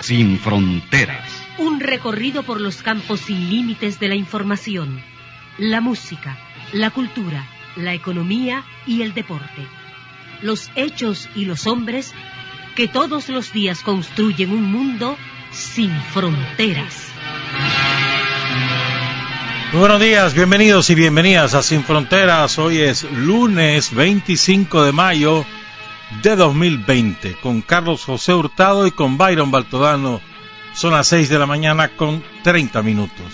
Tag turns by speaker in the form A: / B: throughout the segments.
A: Sin fronteras.
B: Un recorrido por los campos sin límites de la información, la música, la cultura, la economía y el deporte. Los hechos y los hombres que todos los días construyen un mundo sin fronteras.
C: Muy buenos días, bienvenidos y bienvenidas a Sin Fronteras. Hoy es lunes 25 de mayo de 2020 con Carlos José Hurtado y con Byron Baltodano. Son las 6 de la mañana con 30 minutos.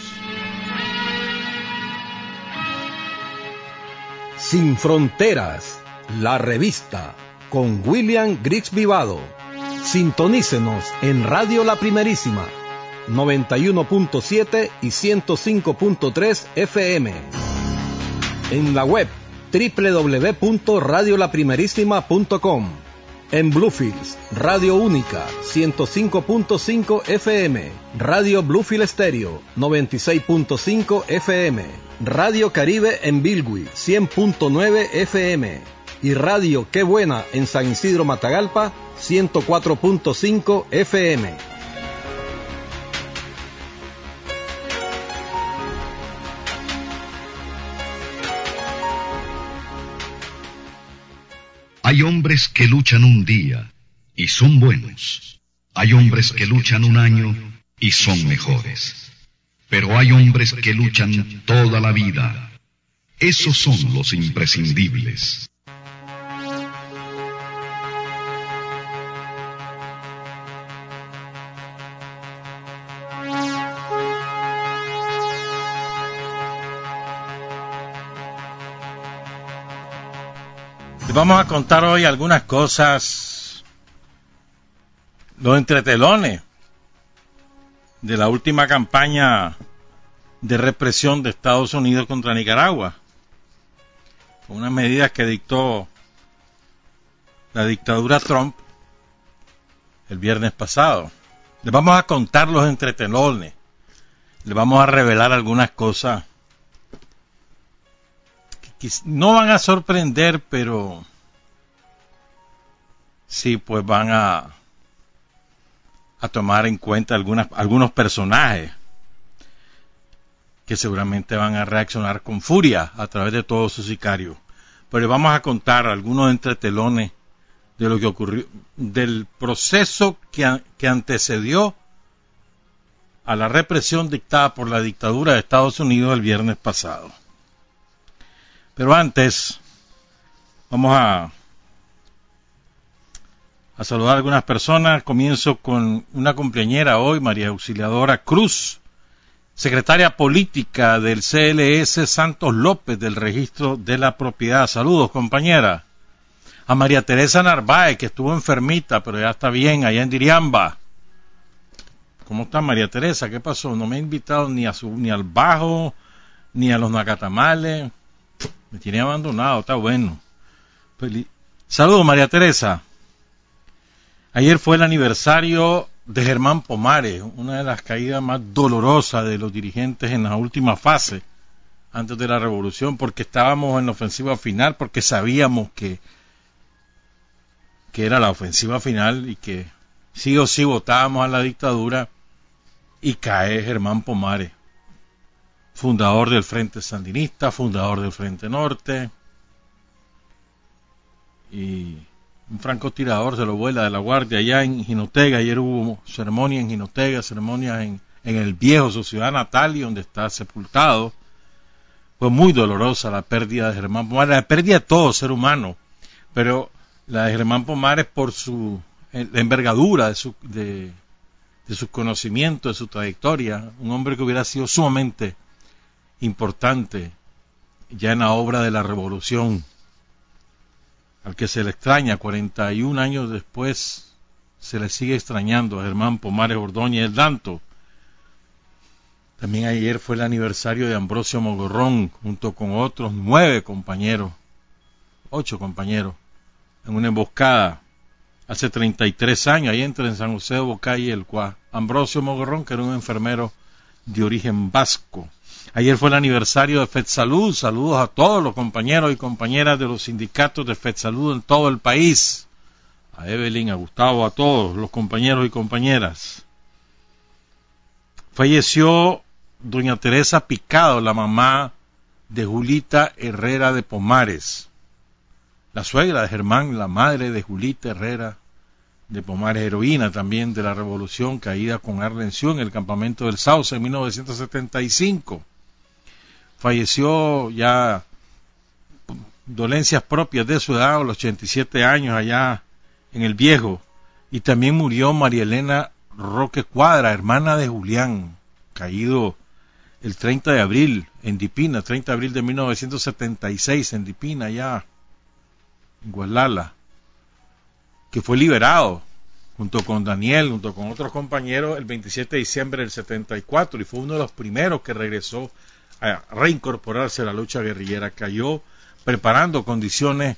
D: Sin Fronteras, la revista con William Griggs Vivado. Sintonícenos en Radio La Primerísima 91.7 y 105.3 FM. En la web www.radiolaprimerísima.com. En Bluefields, Radio Única 105.5 FM, Radio Bluefield Estéreo 96.5 FM, Radio Caribe en Bilwi 100.9 FM y Radio Qué Buena en San Isidro Matagalpa 104.5 FM.
A: Hay hombres que luchan un día y son buenos. Hay hombres que luchan un año y son mejores. Pero hay hombres que luchan toda la vida. Esos son los imprescindibles.
C: Vamos a contar hoy algunas cosas, los entretelones de la última campaña de represión de Estados Unidos contra Nicaragua, con unas medidas que dictó la dictadura Trump el viernes pasado. Les vamos a contar los entretelones, les vamos a revelar algunas cosas no van a sorprender, pero sí, pues van a, tomar en cuenta algunas, algunos personajes que seguramente van a reaccionar con furia a través de todos sus sicarios. Pero vamos a contar algunos entretelones de lo que ocurrió, del proceso que, que antecedió a la represión dictada por la dictadura de Estados Unidos el viernes pasado. Pero antes, vamos a, a saludar a algunas personas. Comienzo con una cumpleañera hoy, María Auxiliadora Cruz, secretaria política del CLS Santos López del Registro de la Propiedad. Saludos, compañera. A María Teresa Narváez, que estuvo enfermita, pero ya está bien, allá en Diriamba. ¿Cómo está María Teresa? ¿Qué pasó? No me ha invitado ni, a su, ni al bajo, ni a los nacatamales. Me tiene abandonado, está bueno. Saludos, María Teresa. Ayer fue el aniversario de Germán Pomares, una de las caídas más dolorosas de los dirigentes en la última fase, antes de la revolución, porque estábamos en la ofensiva final, porque sabíamos que, que era la ofensiva final y que sí o sí votábamos a la dictadura y cae Germán Pomares fundador del Frente Sandinista, fundador del Frente Norte, y un francotirador se lo vuela de la guardia allá en Jinotega. Ayer hubo ceremonia en Jinotega, ceremonia en, en el viejo, su ciudad natal y donde está sepultado. Fue muy dolorosa la pérdida de Germán Pomares, la pérdida de todo ser humano, pero la de Germán Pomares por su la envergadura de su, de, de su conocimiento, de su trayectoria, un hombre que hubiera sido sumamente importante ya en la obra de la revolución, al que se le extraña 41 años después, se le sigue extrañando a Germán Pomares Ordóñez Danto, También ayer fue el aniversario de Ambrosio Mogorrón, junto con otros nueve compañeros, ocho compañeros, en una emboscada hace 33 años, ahí entre San José de Bocay y el Cuá. Ambrosio Mogorrón, que era un enfermero de origen vasco. Ayer fue el aniversario de FedSalud. Saludos a todos los compañeros y compañeras de los sindicatos de FedSalud en todo el país. A Evelyn, a Gustavo, a todos los compañeros y compañeras. Falleció doña Teresa Picado, la mamá de Julita Herrera de Pomares, la suegra de Germán, la madre de Julita Herrera de Pomares, heroína también de la revolución caída con Arlencio en el campamento del Sauce en 1975. Falleció ya dolencias propias de su edad, a los 87 años allá en el viejo. Y también murió María Elena Roque Cuadra, hermana de Julián, caído el 30 de abril en Dipina, 30 de abril de 1976 en Dipina, ya en Gualala, que fue liberado junto con Daniel, junto con otros compañeros, el 27 de diciembre del 74 y fue uno de los primeros que regresó a reincorporarse a la lucha guerrillera. Cayó preparando condiciones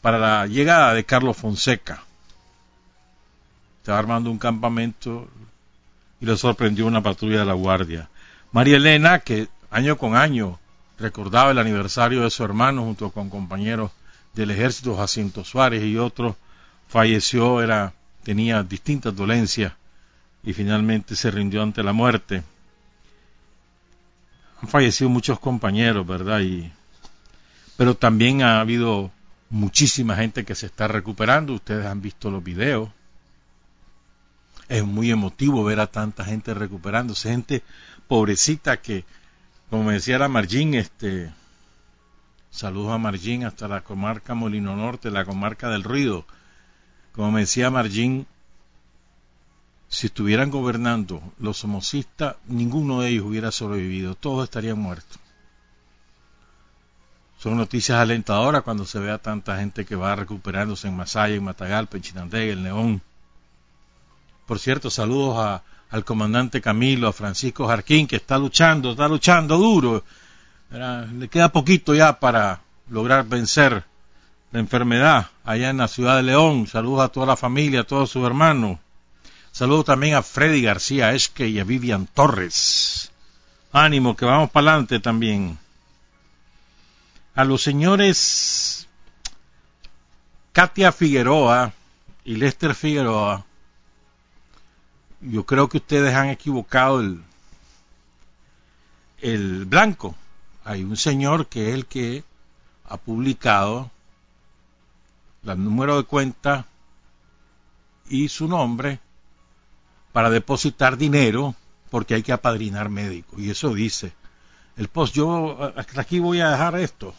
C: para la llegada de Carlos Fonseca. Estaba armando un campamento y lo sorprendió una patrulla de la Guardia. María Elena, que año con año recordaba el aniversario de su hermano junto con compañeros del ejército, Jacinto Suárez y otros, falleció, era, tenía distintas dolencias y finalmente se rindió ante la muerte. Han fallecido muchos compañeros, ¿verdad? Y, pero también ha habido muchísima gente que se está recuperando. Ustedes han visto los videos. Es muy emotivo ver a tanta gente recuperándose, gente pobrecita que, como decía la Margín, este, saludos a Margín hasta la comarca Molino Norte, la comarca del Ruido. Como me decía Margín, si estuvieran gobernando los somocistas, ninguno de ellos hubiera sobrevivido, todos estarían muertos. Son noticias alentadoras cuando se ve a tanta gente que va recuperándose en Masaya, en Matagalpa, en Chinandega, en León. Por cierto, saludos al comandante Camilo, a Francisco Jarquín, que está luchando, está luchando duro. Le queda poquito ya para lograr vencer la enfermedad allá en la ciudad de León. Saludos a toda la familia, a todos sus hermanos. Saludos también a Freddy García Esque y a Vivian Torres. Ánimo, que vamos para adelante también. A los señores Katia Figueroa y Lester Figueroa, yo creo que ustedes han equivocado el, el blanco. Hay un señor que es el que ha publicado el número de cuenta y su nombre para depositar dinero porque hay que apadrinar médicos. Y eso dice el post. Yo aquí voy a dejar esto,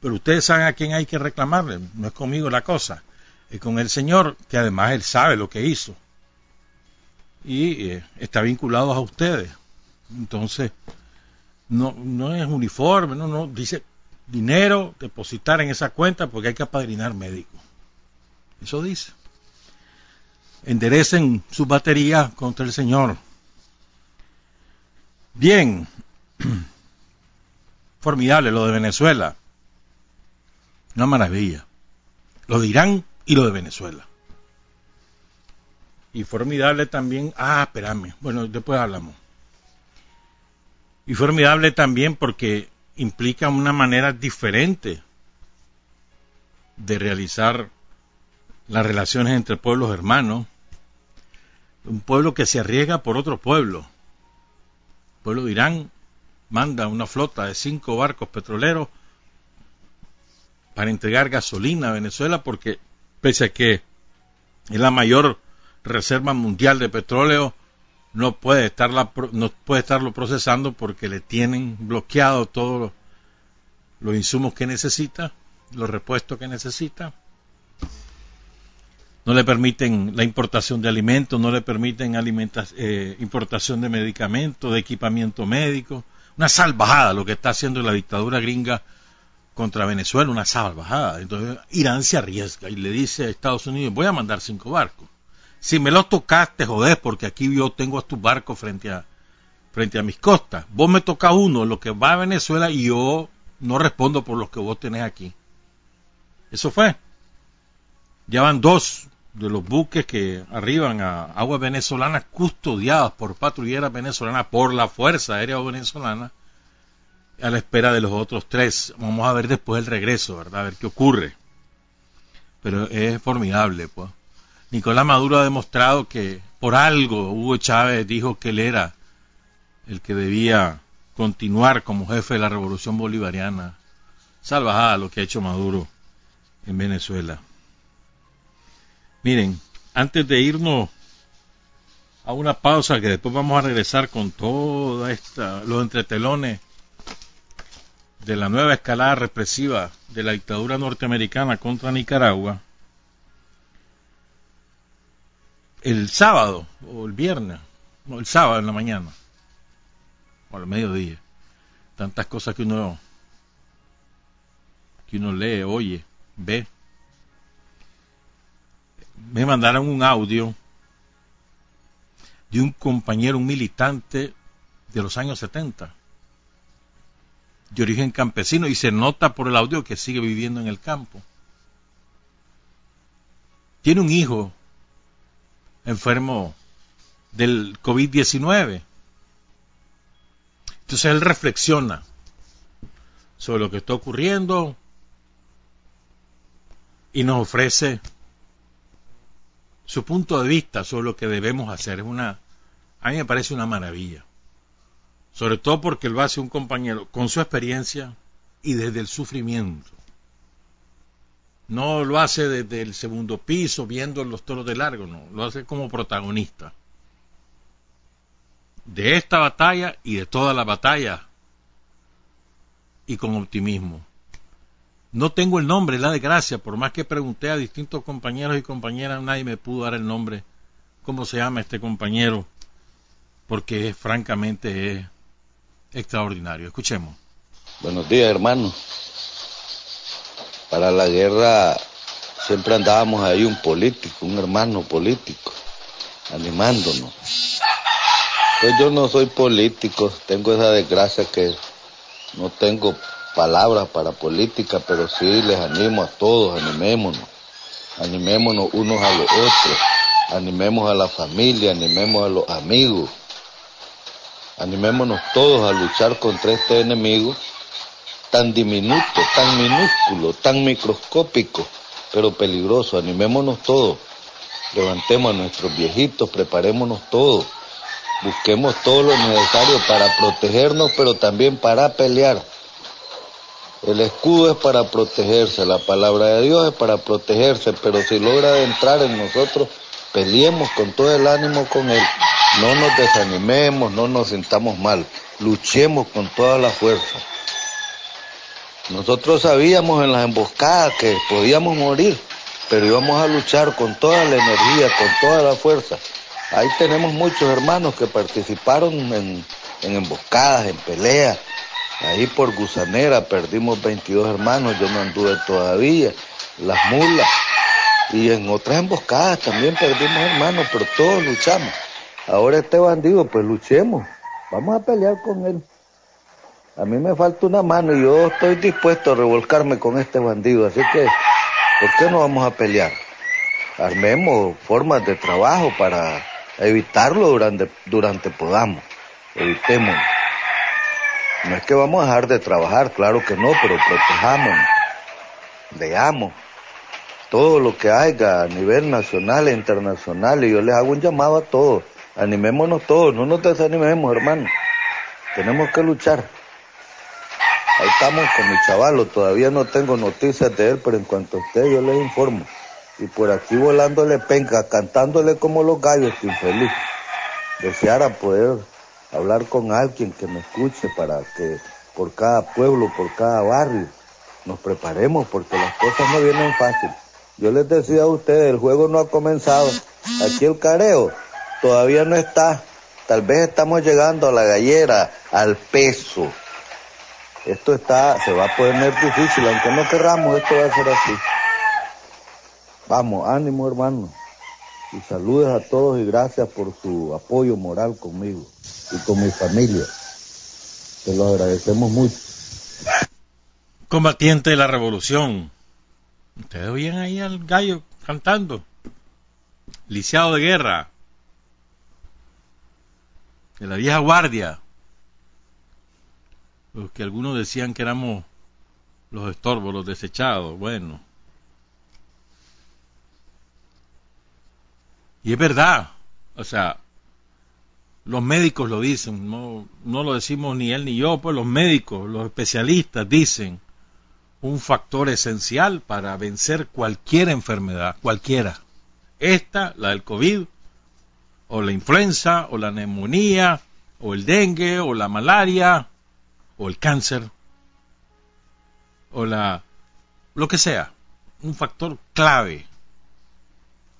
C: pero ustedes saben a quién hay que reclamarle. No es conmigo la cosa, es con el señor que además él sabe lo que hizo y eh, está vinculado a ustedes. Entonces, no, no es uniforme, no, no, dice dinero, depositar en esa cuenta porque hay que apadrinar médicos. Eso dice. Enderecen su batería contra el Señor. Bien, formidable lo de Venezuela. Una maravilla. Lo de Irán y lo de Venezuela y formidable también, ah, espérame, bueno, después hablamos. Y formidable también porque implica una manera diferente de realizar las relaciones entre pueblos hermanos. Un pueblo que se arriesga por otro pueblo. El pueblo de Irán manda una flota de cinco barcos petroleros para entregar gasolina a Venezuela porque pese a que es la mayor Reserva Mundial de Petróleo no puede, estarla, no puede estarlo procesando porque le tienen bloqueado todos los insumos que necesita, los repuestos que necesita. No le permiten la importación de alimentos, no le permiten eh, importación de medicamentos, de equipamiento médico. Una salvajada lo que está haciendo la dictadura gringa contra Venezuela, una salvajada. Entonces Irán se arriesga y le dice a Estados Unidos, voy a mandar cinco barcos si me los tocaste, joder, porque aquí yo tengo a tu barco frente a, frente a mis costas. Vos me toca uno, lo que va a Venezuela, y yo no respondo por los que vos tenés aquí. Eso fue. Ya van dos de los buques que arriban a aguas venezolanas custodiadas por patrulleras venezolanas por la Fuerza Aérea Venezolana a la espera de los otros tres. Vamos a ver después el regreso, ¿verdad? A ver qué ocurre. Pero es formidable, pues. Nicolás Maduro ha demostrado que por algo Hugo Chávez dijo que él era el que debía continuar como jefe de la revolución bolivariana. Salvajada lo que ha hecho Maduro en Venezuela. Miren, antes de irnos a una pausa que después vamos a regresar con toda esta los entretelones de la nueva escalada represiva de la dictadura norteamericana contra Nicaragua el sábado o el viernes no el sábado en la mañana o al mediodía tantas cosas que uno que uno lee oye ve me mandaron un audio de un compañero, un militante de los años 70, de origen campesino, y se nota por el audio que sigue viviendo en el campo. Tiene un hijo enfermo del COVID-19. Entonces él reflexiona sobre lo que está ocurriendo y nos ofrece su punto de vista sobre lo que debemos hacer. Es una, a mí me parece una maravilla. Sobre todo porque lo hace un compañero con su experiencia y desde el sufrimiento. No lo hace desde el segundo piso viendo los toros de largo, no, lo hace como protagonista de esta batalla y de toda la batalla y con optimismo. No tengo el nombre, la desgracia, por más que pregunté a distintos compañeros y compañeras, nadie me pudo dar el nombre. ¿Cómo se llama este compañero? Porque francamente es extraordinario. Escuchemos.
E: Buenos días, hermano. Para la guerra siempre andábamos ahí un político, un hermano político, animándonos. Pues yo no soy político, tengo esa desgracia que no tengo palabras para política, pero sí les animo a todos, animémonos, animémonos unos a los otros, animemos a la familia, animemos a los amigos, animémonos todos a luchar contra este enemigo tan diminuto, tan minúsculo, tan microscópico, pero peligroso, animémonos todos, levantemos a nuestros viejitos, preparémonos todos, busquemos todo lo necesario para protegernos, pero también para pelear el escudo es para protegerse, la palabra de Dios es para protegerse, pero si logra entrar en nosotros, peleemos con todo el ánimo con Él. No nos desanimemos, no nos sintamos mal, luchemos con toda la fuerza. Nosotros sabíamos en las emboscadas que podíamos morir, pero íbamos a luchar con toda la energía, con toda la fuerza. Ahí tenemos muchos hermanos que participaron en, en emboscadas, en peleas, Ahí por Gusanera perdimos 22 hermanos, yo no anduve todavía, las mulas. Y en otras emboscadas también perdimos hermanos, pero todos luchamos. Ahora este bandido, pues luchemos, vamos a pelear con él. A mí me falta una mano y yo estoy dispuesto a revolcarme con este bandido, así que, ¿por qué no vamos a pelear? Armemos formas de trabajo para evitarlo durante, durante podamos, evitémoslo. No es que vamos a dejar de trabajar, claro que no, pero protejámonos, veamos todo lo que haya a nivel nacional e internacional y yo les hago un llamado a todos, animémonos todos, no nos desanimemos hermano, tenemos que luchar. Ahí estamos con mi chavalo, todavía no tengo noticias de él, pero en cuanto a usted yo les informo. Y por aquí volándole penca, cantándole como los gallos, infeliz. Deseara poder hablar con alguien que me escuche para que por cada pueblo, por cada barrio, nos preparemos porque las cosas no vienen fácil. Yo les decía a ustedes, el juego no ha comenzado. Aquí el careo todavía no está. Tal vez estamos llegando a la gallera, al peso. Esto está, se va a poner difícil, aunque no querramos, esto va a ser así. Vamos, ánimo hermano. Y saludos a todos y gracias por su apoyo moral conmigo y con mi familia. Se lo agradecemos mucho.
C: Combatiente de la revolución. Ustedes oyen ahí al gallo cantando. Lisiado de guerra. De la vieja guardia. Los que algunos decían que éramos los estorbos, los desechados. Bueno. Y es verdad. O sea, los médicos lo dicen, no, no lo decimos ni él ni yo, pues los médicos, los especialistas dicen un factor esencial para vencer cualquier enfermedad, cualquiera. Esta, la del COVID, o la influenza, o la neumonía, o el dengue, o la malaria, o el cáncer, o la... lo que sea. Un factor clave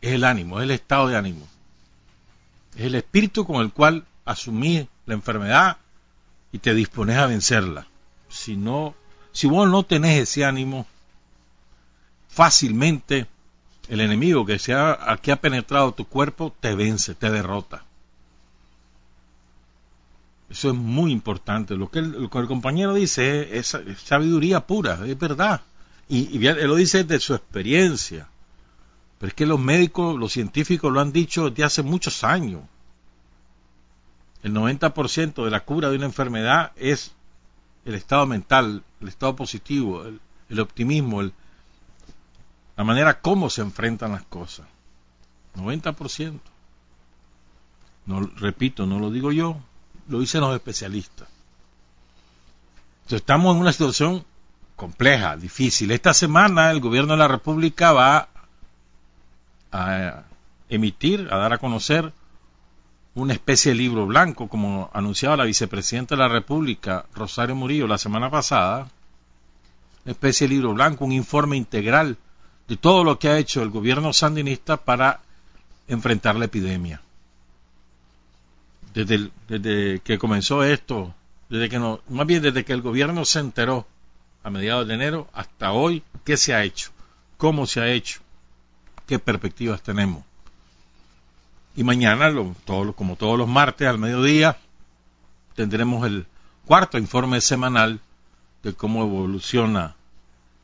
C: es el ánimo, es el estado de ánimo. Es el espíritu con el cual asumís la enfermedad y te dispones a vencerla. Si no, si vos no tenés ese ánimo, fácilmente el enemigo que, se ha, que ha penetrado tu cuerpo te vence, te derrota. Eso es muy importante. Lo que el, compañero dice es, sabiduría pura, es verdad. Y, y, él lo dice de su experiencia. Pero es que los médicos, los científicos lo han dicho desde hace muchos años. El 90% de la cura de una enfermedad es el estado mental, el estado positivo, el, optimismo, la manera como se enfrentan las cosas. 90%. No, repito, no lo digo yo, lo dicen los especialistas. Entonces estamos en una situación compleja, difícil. Esta semana el gobierno de la República va a emitir, a dar a conocer una especie de libro blanco, como anunciaba la vicepresidenta de la República, Rosario Murillo, la semana pasada, una especie de libro blanco, un informe integral de todo lo que ha hecho el gobierno sandinista para enfrentar la epidemia. Desde, desde que comenzó esto, desde que no, más bien desde que el gobierno se enteró a mediados de enero hasta hoy, ¿qué se ha hecho? ¿Cómo se ha hecho? Qué perspectivas tenemos. Y mañana, como todos los martes al mediodía, tendremos el cuarto informe semanal de cómo evoluciona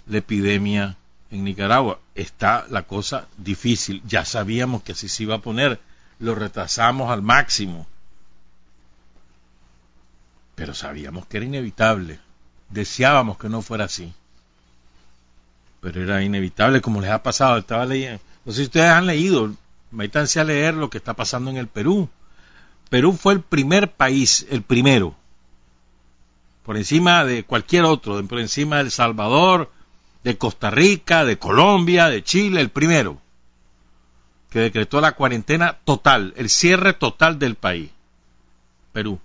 C: la epidemia en Nicaragua. Está la cosa difícil. Ya sabíamos que así se iba a poner. Lo retrasamos al máximo. Pero sabíamos que era inevitable. Deseábamos que no fuera así. Pero era inevitable, como les ha pasado. Estaba leyendo, no sé si ustedes han leído, métanse a leer lo que está pasando en el Perú. Perú fue el primer país, el primero, por encima de cualquier otro, por encima de El Salvador, de Costa Rica, de Colombia, de Chile, el primero, que decretó la cuarentena total, el cierre total del país. Perú.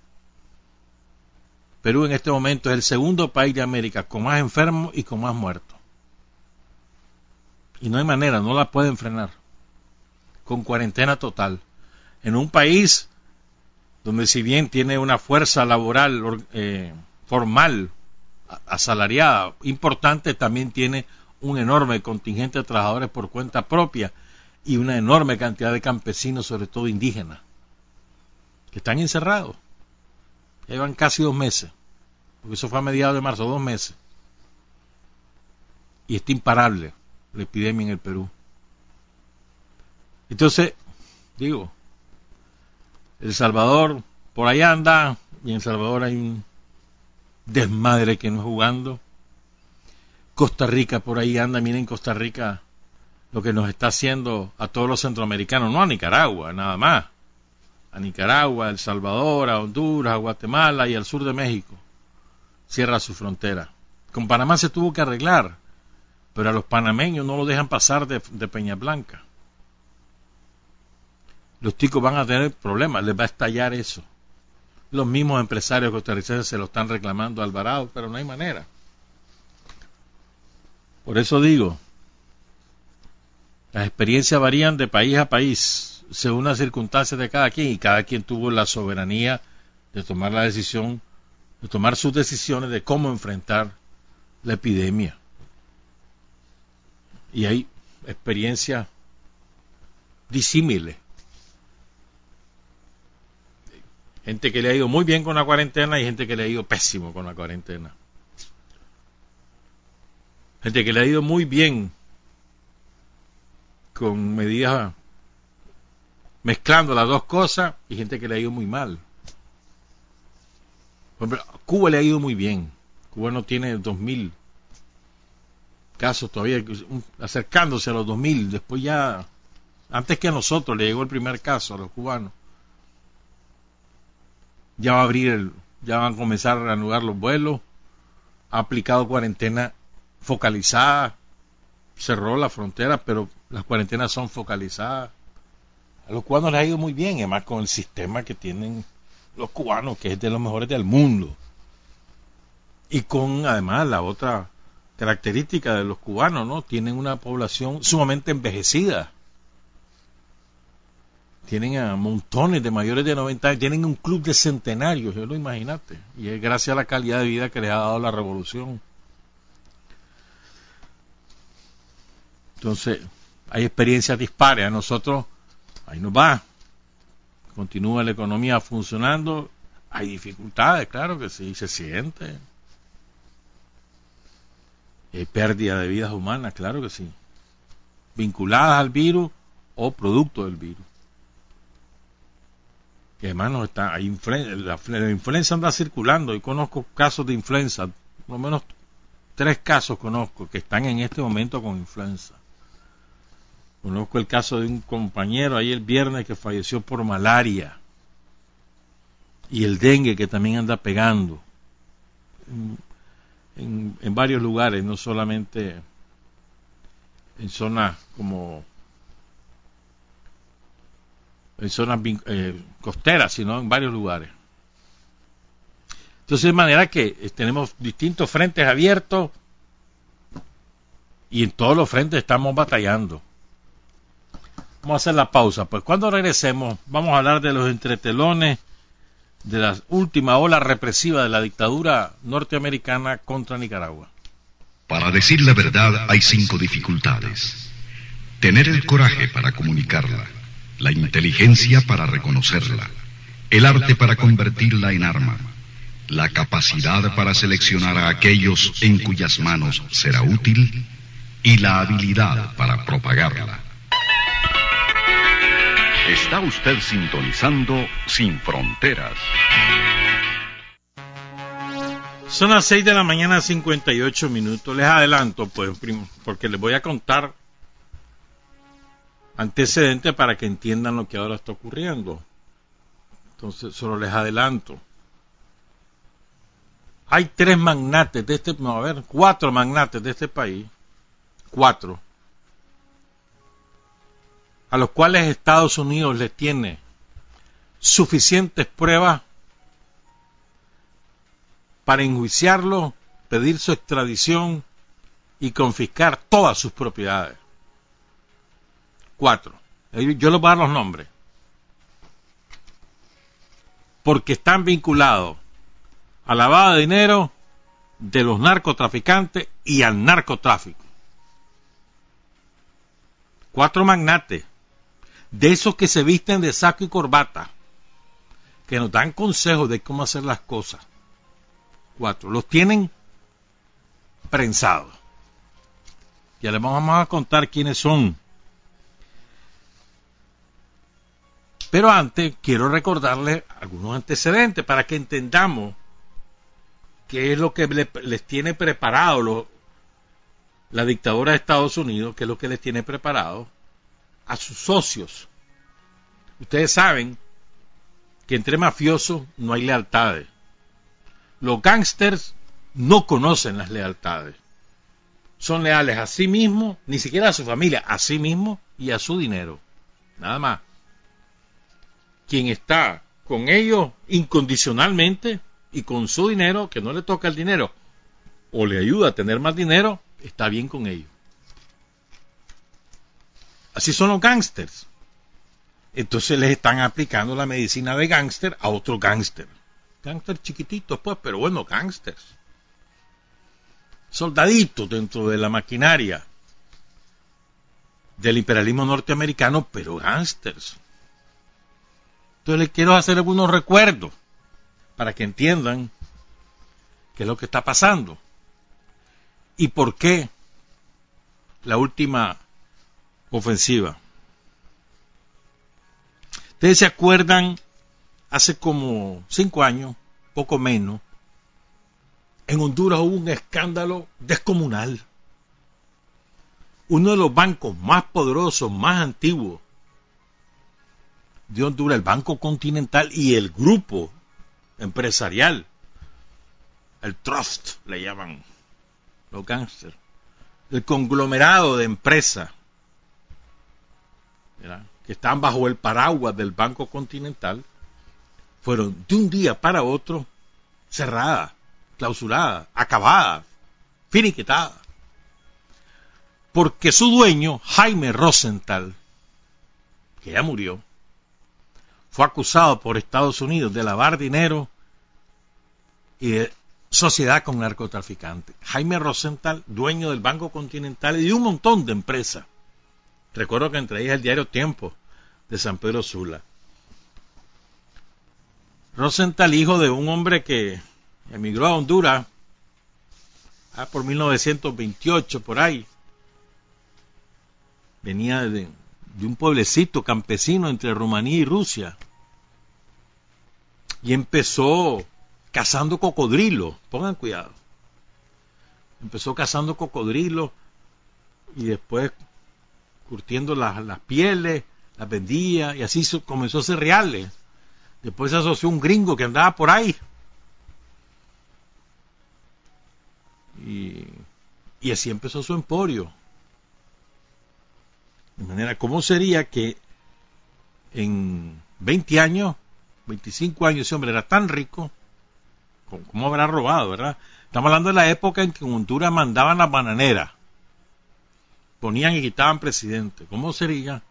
C: Perú en este momento es el segundo país de América con más enfermos y con más muertos. Y no hay manera, no la pueden frenar. Con cuarentena total. En un país donde si bien tiene una fuerza laboral eh, formal, asalariada, importante, también tiene un enorme contingente de trabajadores por cuenta propia y una enorme cantidad de campesinos, sobre todo indígenas, que están encerrados. Llevan casi dos meses, porque eso fue a mediados de marzo, dos meses. Y está imparable la epidemia en el Perú. Entonces, digo, El Salvador, por ahí anda, y en El Salvador hay un desmadre que no es jugando. Costa Rica por ahí anda, miren Costa Rica lo que nos está haciendo a todos los centroamericanos, no a Nicaragua, nada más. A Nicaragua, a El Salvador, a Honduras, a Guatemala y al sur de México. Cierra su frontera. Con Panamá se tuvo que arreglar pero a los panameños no lo dejan pasar de, Peña Blanca. Los ticos van a tener problemas, les va a estallar eso. Los mismos empresarios costarricenses se lo están reclamando a Alvarado, pero no hay manera. Por eso digo, las experiencias varían de país a país, según las circunstancias de cada quien, y cada quien tuvo la soberanía de tomar la decisión, de tomar sus decisiones de cómo enfrentar la epidemia y hay experiencias disímiles. Gente que le ha ido muy bien con la cuarentena y gente que le ha ido pésimo con la cuarentena. Gente que le ha ido muy bien con medidas mezclando las dos cosas y gente que le ha ido muy mal. Cuba le ha ido muy bien. Cuba no tiene 2.000 casos todavía, acercándose a los 2.000. Después ya, antes que a nosotros le llegó el primer caso a los cubanos. Ya va a abrir el, ya van a comenzar a reanudar los vuelos. Ha aplicado cuarentena focalizada. Cerró la frontera, pero las cuarentenas son focalizadas. A los cubanos les ha ido muy bien, además con el sistema que tienen los cubanos, que es de los mejores del mundo. Y con además la otra característica de los cubanos, ¿no? Tienen una población sumamente envejecida. Tienen a montones de mayores de 90 años, tienen un club de centenarios, yo lo imagínate. Y es gracias a la calidad de vida que les ha dado la revolución. Entonces, hay experiencias dispares. A nosotros, ahí nos va continúa la economía funcionando, hay dificultades, claro que sí, se siente. Hay pérdida de vidas humanas, claro que sí. Vinculadas al virus o producto del virus. Además no está, hay la, la, influenza anda circulando y conozco casos de influenza, por lo menos tres casos conozco que están en este momento con influenza. Conozco el caso de un compañero ahí el viernes que falleció por malaria y el dengue que también anda pegando en, varios lugares, no solamente en zonas como en zonas eh, costeras, sino en varios lugares. Entonces, de manera que eh, tenemos distintos frentes abiertos y en todos los frentes estamos batallando. Vamos a hacer la pausa. Pues cuando regresemos, vamos a hablar de los entretelones de la última ola represiva de la dictadura norteamericana contra Nicaragua.
A: Para decir la verdad hay cinco dificultades. Tener el coraje para comunicarla, la inteligencia para reconocerla, el arte para convertirla en arma, la capacidad para seleccionar a aquellos en cuyas manos será útil y la habilidad para propagarla. Está usted sintonizando Sin Fronteras.
C: Son las 6 de la mañana, 58 minutos. Les adelanto, pues, porque les voy a contar antecedentes para que entiendan lo que ahora está ocurriendo. Entonces, solo les adelanto. Hay tres magnates de este, no, a ver, cuatro magnates de este país, cuatro, a los cuales Estados Unidos les tiene suficientes pruebas para enjuiciarlo, pedir su extradición y confiscar todas sus propiedades. Cuatro. Yo les voy a dar los nombres. Porque están vinculados a lavado de dinero de los narcotraficantes y al narcotráfico. Cuatro magnates de esos que se visten de saco y corbata, que nos dan consejos de cómo hacer las cosas. Cuatro, los tienen prensados. Ya les vamos a contar quiénes son. Pero antes quiero recordarles algunos antecedentes para que entendamos qué es lo que les tiene preparado la dictadura de Estados Unidos, qué es lo que les tiene preparado a sus socios. Ustedes saben que entre mafiosos no hay lealtades. Los gángsters no conocen las lealtades. Son leales a sí mismos, ni siquiera a su familia, a sí mismos y a su dinero. Nada más. Quien está con ellos incondicionalmente y con su dinero, que no le toca el dinero, o le ayuda a tener más dinero, está bien con ellos. Así son los gángsters. Entonces les están aplicando la medicina de gángster a otro gángster. Gángster chiquititos, pues, pero bueno, gángsters. Soldaditos dentro de la maquinaria del imperialismo norteamericano, pero gángsters. Entonces les quiero hacer algunos recuerdos para que entiendan qué es lo que está pasando y por qué la última ofensiva. Ustedes se acuerdan, hace como cinco años, poco menos, en Honduras hubo un escándalo descomunal. Uno de los bancos más poderosos, más antiguos de Honduras, el Banco Continental y el grupo empresarial, el trust le llaman los gángsters, el conglomerado de empresas que están bajo el paraguas del Banco Continental, fueron de un día para otro cerradas clausurada, acabada, finiquitada. Porque su dueño, Jaime Rosenthal, que ya murió, fue acusado por Estados Unidos de lavar dinero y de sociedad con narcotraficantes. Jaime Rosenthal, dueño del Banco Continental y de un montón de empresas. Recuerdo que entre ellas el diario Tiempo de San Pedro Sula. Rosenthal, hijo de un hombre que emigró a Honduras ah, por 1928, por ahí. Venía de, de un pueblecito campesino entre Rumanía y Rusia. Y empezó cazando cocodrilos, pongan cuidado. Empezó cazando cocodrilos y después curtiendo las, las pieles, las vendía y así comenzó a ser reales. Después se asoció un gringo que andaba por ahí Y, así empezó su emporio. De manera, ¿cómo sería que en 20 años, 25 años, ese hombre era tan rico? ¿Cómo, habrá robado, verdad? Estamos hablando de la época en que Honduras mandaban las bananeras. Ponían y quitaban presidente. ¿Cómo sería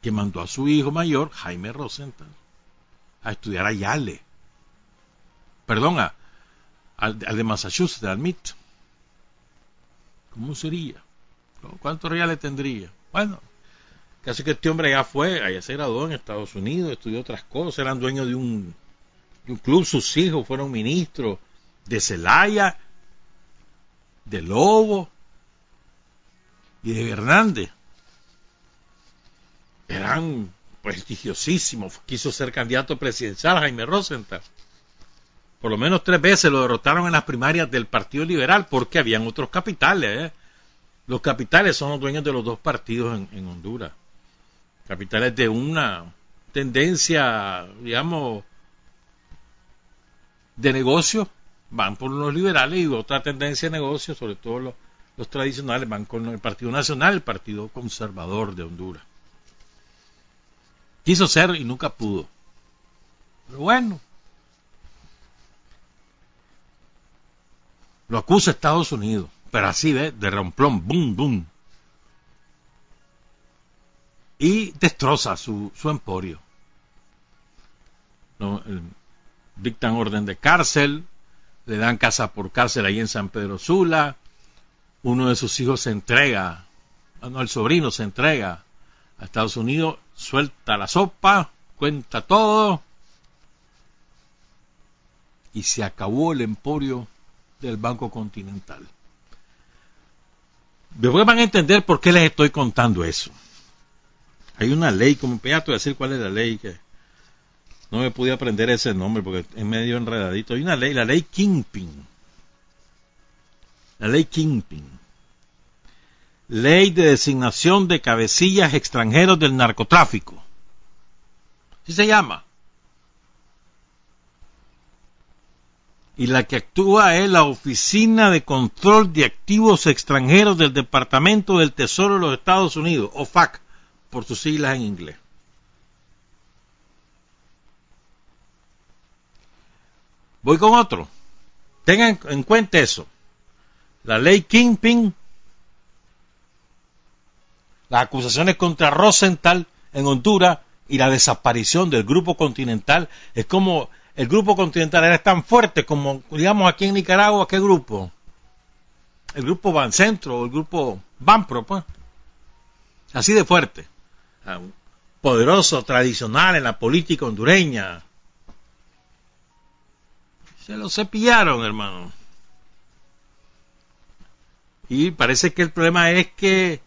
C: que mandó a su hijo mayor, Jaime Rosenthal, a estudiar a Yale? Perdón, a, al, de Massachusetts, al. ¿Cómo sería? ¿Cuántos reales tendría? Bueno, casi que este hombre ya fue, allá se graduó en Estados Unidos, estudió otras cosas, eran dueños de un, de un club, sus hijos fueron ministros de Celaya, de Lobo y de Hernández. Eran prestigiosísimos. Quiso ser candidato presidencial Jaime Rosenthal por lo menos tres veces lo derrotaron en las primarias del Partido Liberal porque habían otros capitales. ¿eh? Los capitales son los dueños de los dos partidos en, Honduras. Capitales de una tendencia, digamos, de negocio, van por los liberales y otra tendencia de negocio, sobre todo los, los tradicionales, van con el Partido Nacional, el Partido Conservador de Honduras. Quiso ser y nunca pudo. Pero bueno, Lo acusa Estados Unidos, pero así ve, de romplón, boom, boom. Y destroza su, su emporio. dictan orden de cárcel, le dan casa por cárcel ahí en San Pedro Sula, uno de sus hijos se entrega, ah, no, el sobrino se entrega a Estados Unidos, suelta la sopa, cuenta todo, y se acabó el emporio del Banco Continental. Después van a entender por qué les estoy contando eso. Hay una ley, como ya te a decir cuál es la ley, que no me pude aprender ese nombre porque es medio enredadito. Hay una ley, la ley Kingpin. La ley Kingpin. Ley de designación de cabecillas extranjeros del narcotráfico. Así se llama. y la que actúa es la Oficina de Control de Activos Extranjeros del Departamento del Tesoro de los Estados Unidos, OFAC, por sus siglas en inglés. Voy con otro. Tengan en cuenta eso. La ley Kingpin, las acusaciones contra Rosenthal en Honduras y la desaparición del Grupo Continental es como el grupo continental era tan fuerte como, digamos, aquí en Nicaragua, ¿qué grupo? El grupo Bancentro o el grupo Banpro, pues. Así de fuerte. Poderoso, tradicional en la política hondureña. Se lo cepillaron, hermano. Y parece que el problema es que,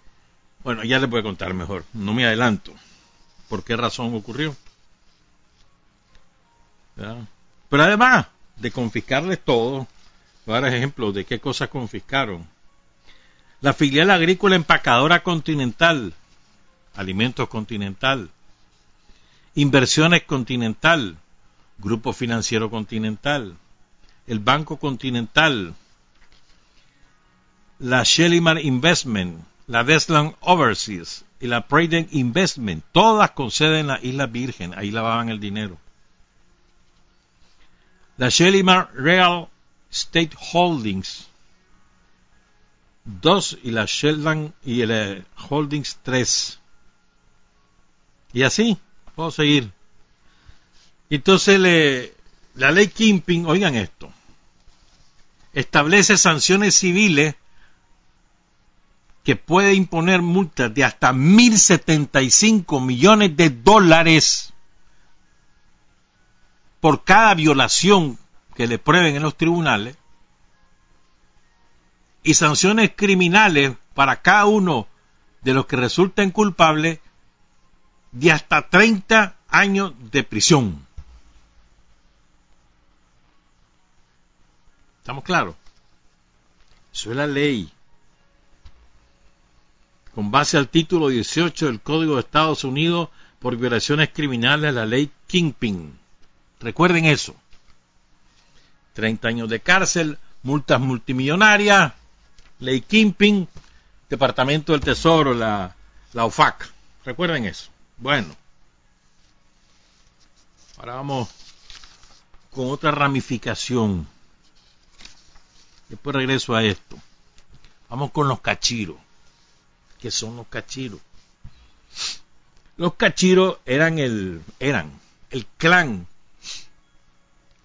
C: bueno, ya les voy a contar mejor, no me adelanto. ¿Por qué razón ocurrió? Pero además de confiscarles todo, dar ejemplos de qué cosas confiscaron. La filial agrícola empacadora continental, alimentos continental, inversiones continental, grupo financiero continental, el banco continental, la Shellimar Investment, la Desland Overseas y la Priden Investment, todas con sede en la Isla Virgen, ahí lavaban el dinero la Shalimar Real Estate Holdings 2 y la Sheldon y el eh, Holdings 3. Y así, puedo seguir. Entonces le, la ley Kimping, oigan esto, establece sanciones civiles que puede imponer multas de hasta 1.075 millones de dólares por cada violación que le prueben en los tribunales y sanciones criminales para cada uno de los que resulten culpables de hasta 30 años de prisión. ¿Estamos claros? Eso es la ley. Con base al título 18 del Código de Estados Unidos por violaciones criminales, la ley Kingpin. Recuerden eso. 30 años de cárcel, multas multimillonarias, ley Kimping, Departamento del Tesoro, la, la OFAC. Recuerden eso. Bueno. Ahora vamos con otra ramificación. Después regreso a esto. Vamos con los cachiros. ¿Qué son los cachiros? Los cachiros eran el, eran el clan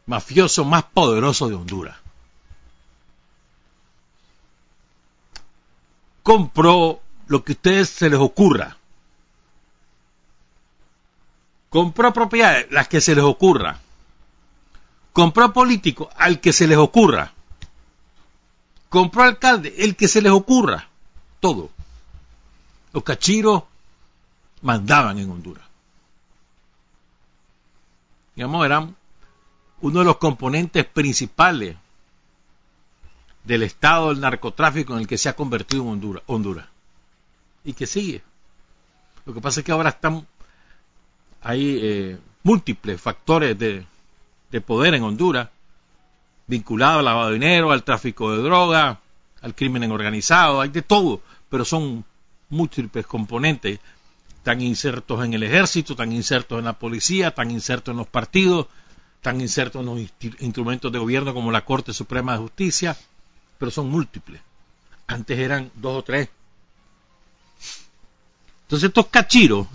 C: mafioso más poderoso de Honduras. Compró lo que a ustedes se les ocurra. Compró propiedades, las que se les ocurra. Compró político, al que se les ocurra. Compró alcalde, el que se les ocurra. Todo. Los cachiros mandaban en Honduras. Digamos, eran uno de los componentes principales del estado del narcotráfico en el que se ha convertido en Honduras, y que sigue. Lo que pasa es que ahora están hay eh, múltiples factores de, de poder en Honduras vinculados al lavado de dinero, al tráfico de droga, al crimen organizado, hay de todo, pero son múltiples componentes, tan insertos en el ejército, tan insertos en la policía, tan insertos en los partidos, están insertos en los instrumentos de gobierno como la Corte Suprema de Justicia, pero son múltiples. Antes eran dos o tres. Entonces estos cachiros,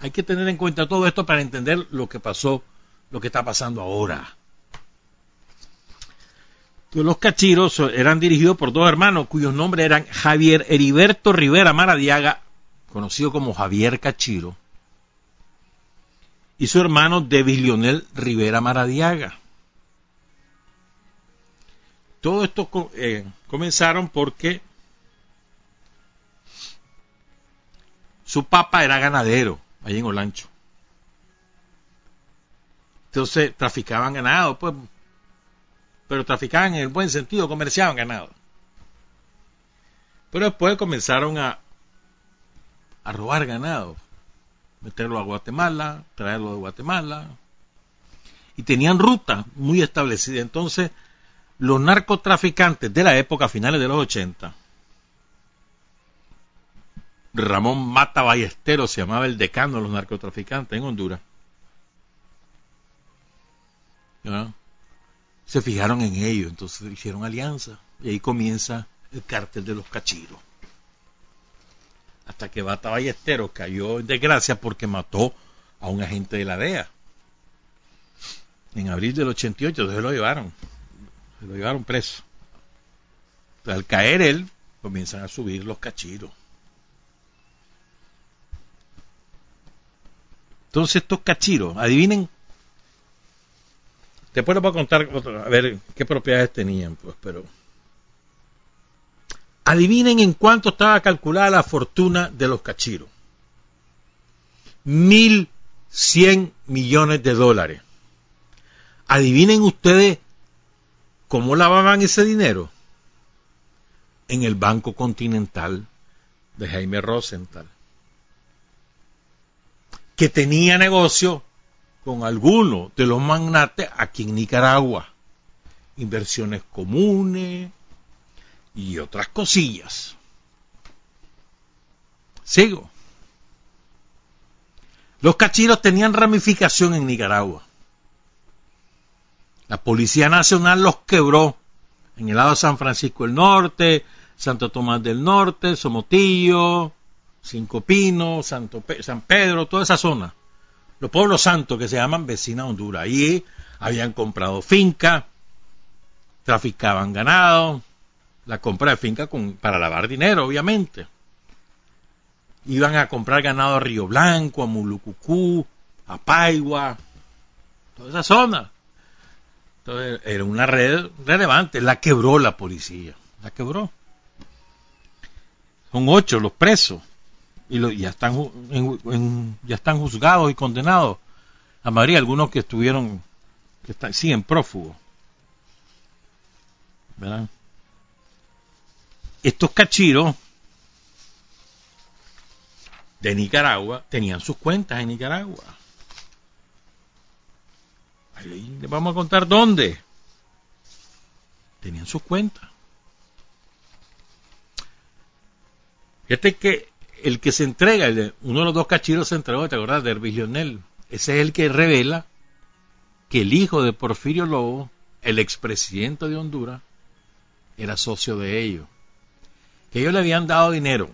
C: hay que tener en cuenta todo esto para entender lo que pasó, lo que está pasando ahora. Los cachiros eran dirigidos por dos hermanos cuyos nombres eran Javier Heriberto Rivera Maradiaga, conocido como Javier Cachiro, y su hermano David Lionel Rivera Maradiaga. Todo esto eh, comenzaron porque su papá era ganadero allí en Olancho. Entonces traficaban ganado, pues, pero traficaban en el buen sentido, comerciaban ganado. Pero después comenzaron a, robar ganado meterlo a Guatemala, traerlo de Guatemala. Y tenían ruta muy establecida. Entonces, los narcotraficantes de la época, finales de los 80, Ramón Mata Ballestero se llamaba el decano de los narcotraficantes en Honduras se fijaron en ello, entonces hicieron alianza. Y ahí comienza el cártel de los cachiros. Hasta que Bata Ballesteros cayó en desgracia porque mató a un agente de la DEA. En abril del 88, entonces lo llevaron. Se lo llevaron preso. Entonces, al caer él, comienzan a subir los cachiros. Entonces estos cachiros, adivinen después les voy a contar a ver qué propiedades tenían, pues, pero adivinen en cuánto estaba calculada la fortuna de los cachiros. Mil cien millones de dólares. Adivinen ustedes cómo lavaban ese dinero. En el Banco Continental de Jaime Rosenthal que tenía negocio con algunos de los magnates aquí en Nicaragua. Inversiones comunes y otras cosillas. Sigo. Los cachiros tenían ramificación en Nicaragua. La Policía Nacional los quebró en el lado de San Francisco del Norte, Santo Tomás del Norte, Somotillo, Cinco Pinos, San Pedro, toda esa zona. Los pueblos santos que se llaman vecina Honduras. Ahí habían comprado finca, traficaban ganado, la compra de finca para lavar dinero, obviamente. Iban a comprar ganado a Río Blanco, a Mulucucú, a Paigua, toda esa zona. Entonces, era una red relevante. La quebró la policía. La quebró. Son ocho los presos y ya, están, ya están juzgados y condenados. A María, algunos que estuvieron, que están, siguen prófugos. ¿Verdad? Estos cachiros de Nicaragua tenían sus cuentas en Nicaragua. Ahí les vamos a contar dónde. Tenían sus cuentas. Fíjate que el que se entrega, uno de los dos cachiros se entregó, ¿te acordás? De. Ese es el que revela que el hijo de Porfirio Lobo, el expresidente de Honduras, era socio de ellos. Que ellos le habían dado dinero,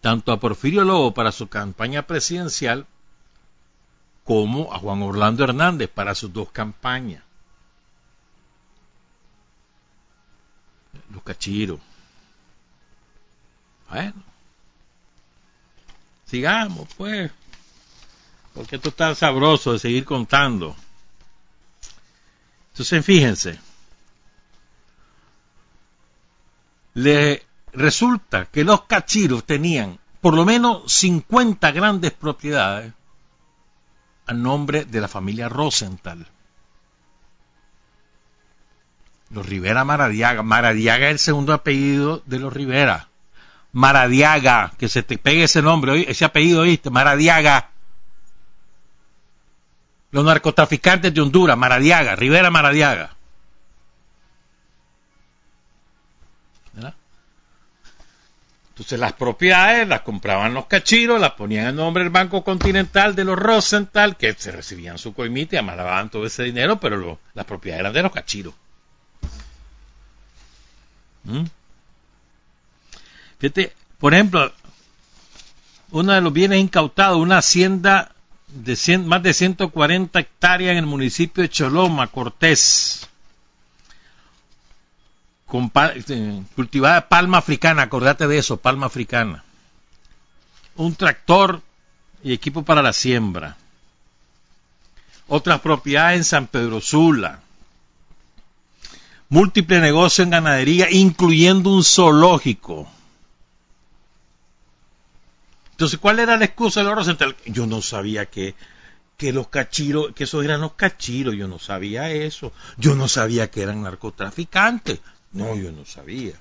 C: tanto a Porfirio Lobo para su campaña presidencial, como a Juan Orlando Hernández para sus dos campañas. Los cachiros. Bueno, Sigamos, pues. Porque esto está sabroso de seguir contando. Entonces, fíjense. Le resulta que los cachiros tenían por lo menos 50 grandes propiedades a nombre de la familia Rosenthal. Los Rivera Maradiaga. Maradiaga es el segundo apellido de los Rivera. Maradiaga, que se te pegue ese nombre, ese apellido, ¿viste? Maradiaga. Los narcotraficantes de Honduras, Maradiaga, Rivera Maradiaga. Entonces las propiedades las compraban los cachiros, las ponían en nombre del Banco Continental de los Rosenthal, que se recibían su coimite amalaban todo ese dinero, pero las propiedades eran de los cachiros. ¿Mm? Por ejemplo, uno de los bienes incautados, una hacienda de más de 140 hectáreas en el municipio de Choloma, Cortés, eh, cultivada palma africana, acordate de eso, palma africana. Un tractor y equipo para la siembra. Otras propiedades en San Pedro Sula. Múltiple negocio en ganadería, incluyendo un zoológico. Entonces, ¿cuál era la excusa del oro central? Yo no sabía que, que los cachiros, que esos eran los cachiros, yo no sabía eso. Yo no sabía que eran narcotraficantes. No, yo no sabía.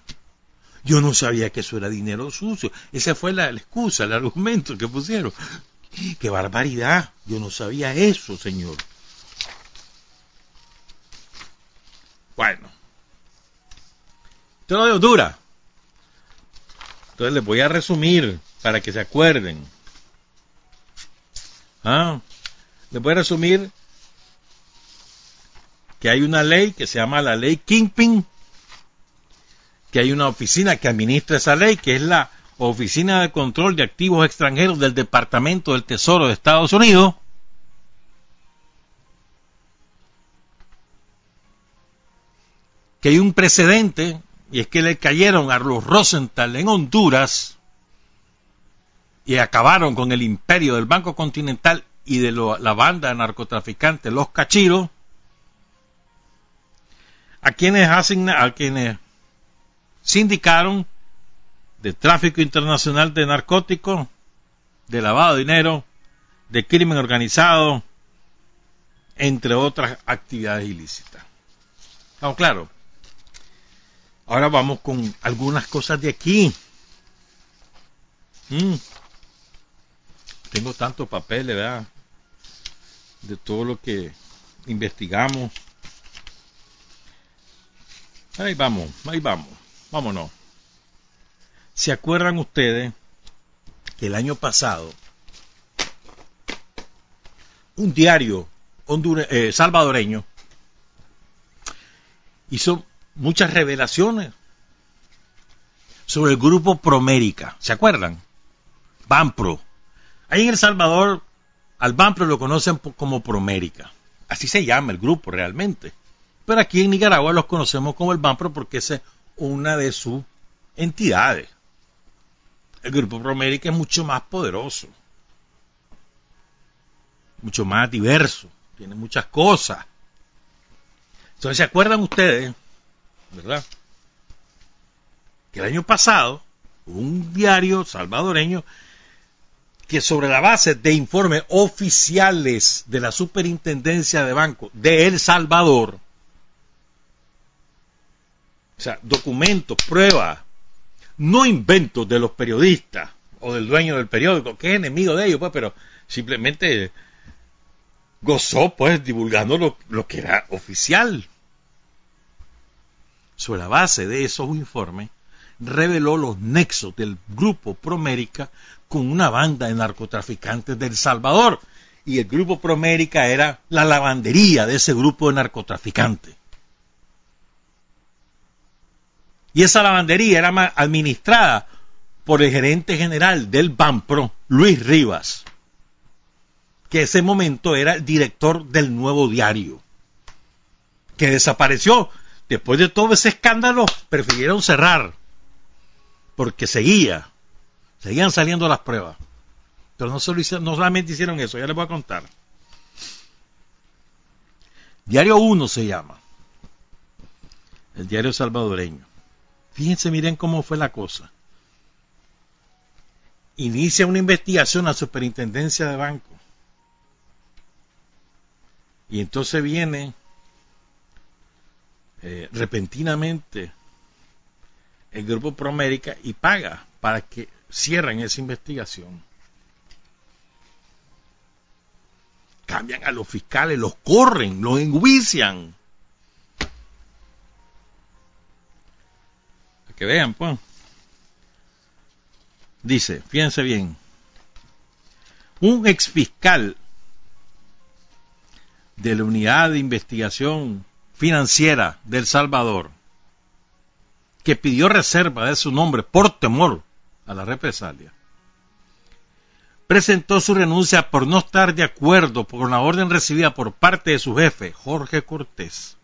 C: Yo no sabía que eso era dinero sucio. Esa fue la, excusa, el argumento que pusieron. ¡Qué barbaridad! Yo no sabía eso, señor. Bueno. Todo dura. Entonces les voy a resumir para que se acuerden. Ah, les voy a resumir que hay una ley que se llama la ley Kingpin, que hay una oficina que administra esa ley, que es la Oficina de Control de Activos Extranjeros del Departamento del Tesoro de Estados Unidos, que hay un precedente, y es que le cayeron a los Rosenthal en Honduras y acabaron con el imperio del Banco Continental y de la banda de narcotraficantes, los cachiros, a quienes asigna, a quienes sindicaron de tráfico internacional de narcóticos, de lavado de dinero, de crimen organizado, entre otras actividades ilícitas. Vamos, claro. Ahora vamos con algunas cosas de aquí. Mm. Tengo tantos papeles, ¿verdad? De todo lo que investigamos. Ahí vamos, ahí vamos. Vámonos. ¿Se acuerdan ustedes que el año pasado un diario eh, salvadoreño hizo muchas revelaciones sobre el grupo Promérica. ¿Se acuerdan? Banpro. Ahí en El Salvador al Banpro lo conocen como Promérica. Así se llama el grupo realmente. Pero aquí en Nicaragua los conocemos como el Banpro porque es una de sus entidades. El grupo Promérica es mucho más poderoso, mucho más diverso, tiene muchas cosas. Entonces, ¿se acuerdan ustedes ¿verdad? Que el año pasado, un diario salvadoreño que sobre la base de informes oficiales de la Superintendencia de Banco de El Salvador, o sea, documentos, pruebas, no inventos de los periodistas o del dueño del periódico, que es enemigo de ellos, pues, pero simplemente gozó, pues, divulgando lo, lo que era oficial sobre la base de esos informes, reveló los nexos del grupo Promérica con una banda de narcotraficantes del Salvador. Y el grupo Promérica era la lavandería de ese grupo de narcotraficantes. Y esa lavandería era administrada por el gerente general del Banpro, Luis Rivas, que ese momento era el director del nuevo diario, que desapareció Después de todo ese escándalo, prefirieron cerrar, porque seguía, seguían saliendo las pruebas. Pero no, solamente hicieron eso, ya les voy a contar. Diario 1 se llama, el diario salvadoreño. Fíjense, miren cómo fue la cosa. Inicia una investigación a la superintendencia de banco. Y entonces viene eh, repentinamente el Grupo Promérica y paga para que cierren esa investigación. Cambian a los fiscales, los corren, los enjuician. Para que vean, pues. Dice, fíjense bien, un ex fiscal de la unidad de investigación financiera del Salvador, que pidió reserva de su nombre por temor a la represalia, presentó su renuncia por no estar de acuerdo con la orden recibida por parte de su jefe, Jorge Cortés,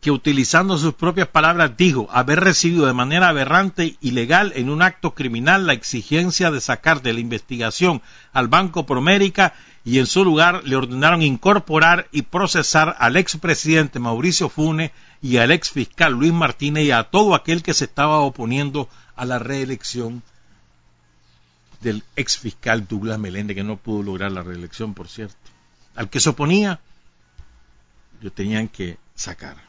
C: que utilizando sus propias palabras dijo haber recibido de manera aberrante y ilegal en un acto criminal la exigencia de sacar de la investigación al Banco Promérica y en su lugar le ordenaron incorporar y procesar al expresidente Mauricio Fune y al ex fiscal Luis Martínez y a todo aquel que se estaba oponiendo a la reelección del ex fiscal Douglas Meléndez, que no pudo lograr la reelección, por cierto. Al que se oponía, lo tenían que sacar.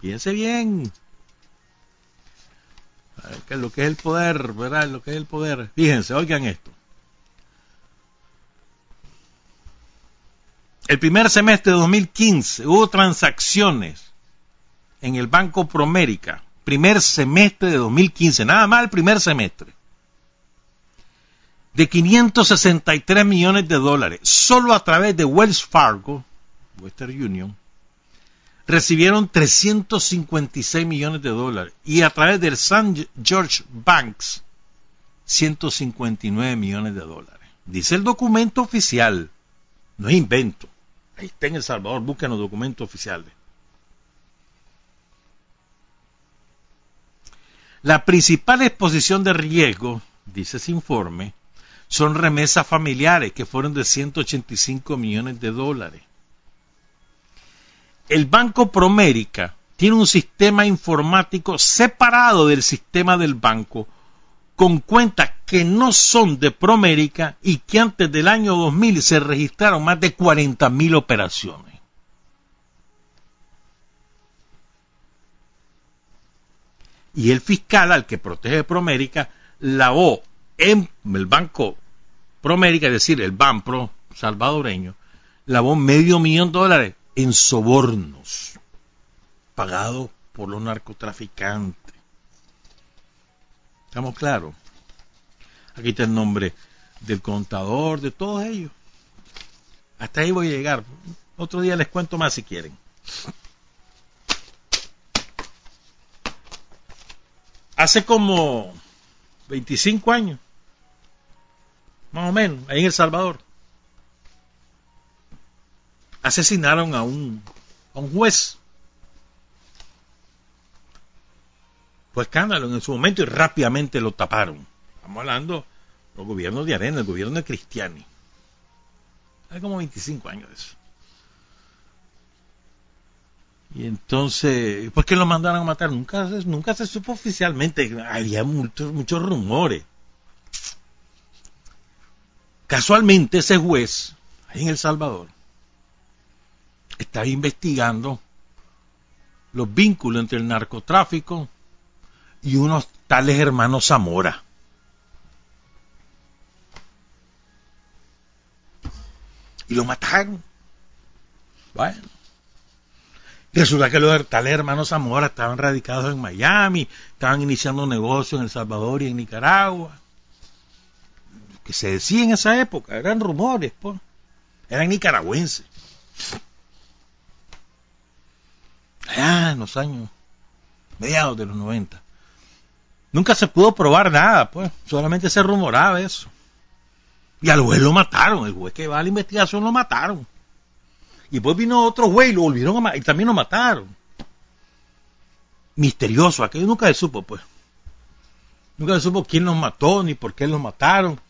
C: Fíjense bien. lo que es el poder, ¿verdad? Lo que es el poder. Fíjense, oigan esto. El primer semestre de 2015 hubo transacciones en el Banco Promérica. Primer semestre de 2015, nada más el primer semestre. De 563 millones de dólares, solo a través de Wells Fargo, Western Union, recibieron 356 millones de dólares y a través del St. George Banks 159 millones de dólares. Dice el documento oficial, no es invento. Ahí está en El Salvador, busquen los documentos oficiales. La principal exposición de riesgo dice ese informe, son remesas familiares que fueron de 185 millones de dólares. El Banco Promérica tiene un sistema informático separado del sistema del banco con cuentas que no son de Promérica y que antes del año 2000 se registraron más de 40.000 operaciones. Y el fiscal al que protege Promérica lavó en el banco Promérica, es decir, el Banpro salvadoreño, lavó medio millón de dólares en sobornos pagados por los narcotraficantes. ¿Estamos claros? Aquí está el nombre del contador, de todos ellos. Hasta ahí voy a llegar. Otro día les cuento más si quieren. Hace como 25 años, más o menos, ahí en El Salvador, asesinaron a un, a un juez. Fue escándalo en su momento y rápidamente lo taparon. Estamos hablando los gobiernos de Arena, el gobierno de Cristiani. Hace como 25 años de eso. Y entonces, ¿por qué lo mandaron a matar? Nunca, nunca se supo oficialmente. Había muchos, muchos rumores. Casualmente ese juez, ahí en El Salvador, está investigando los vínculos entre el narcotráfico y unos tales hermanos Zamora. Y lo mataron. Bueno. Resulta que los tales hermanos Zamora estaban radicados en Miami, estaban iniciando negocios en El Salvador y en Nicaragua. Que se decía en esa época, eran rumores, pues. Eran nicaragüenses. En los años mediados de los 90. Nunca se pudo probar nada, pues. Solamente se rumoraba eso. Y al juez lo mataron. El juez que va a la investigación lo mataron. Y después vino otro güey y lo volvieron a matar. Y también lo mataron. Misterioso. Aquello nunca se supo, pues. Nunca se supo quién los mató ni por qué los mataron.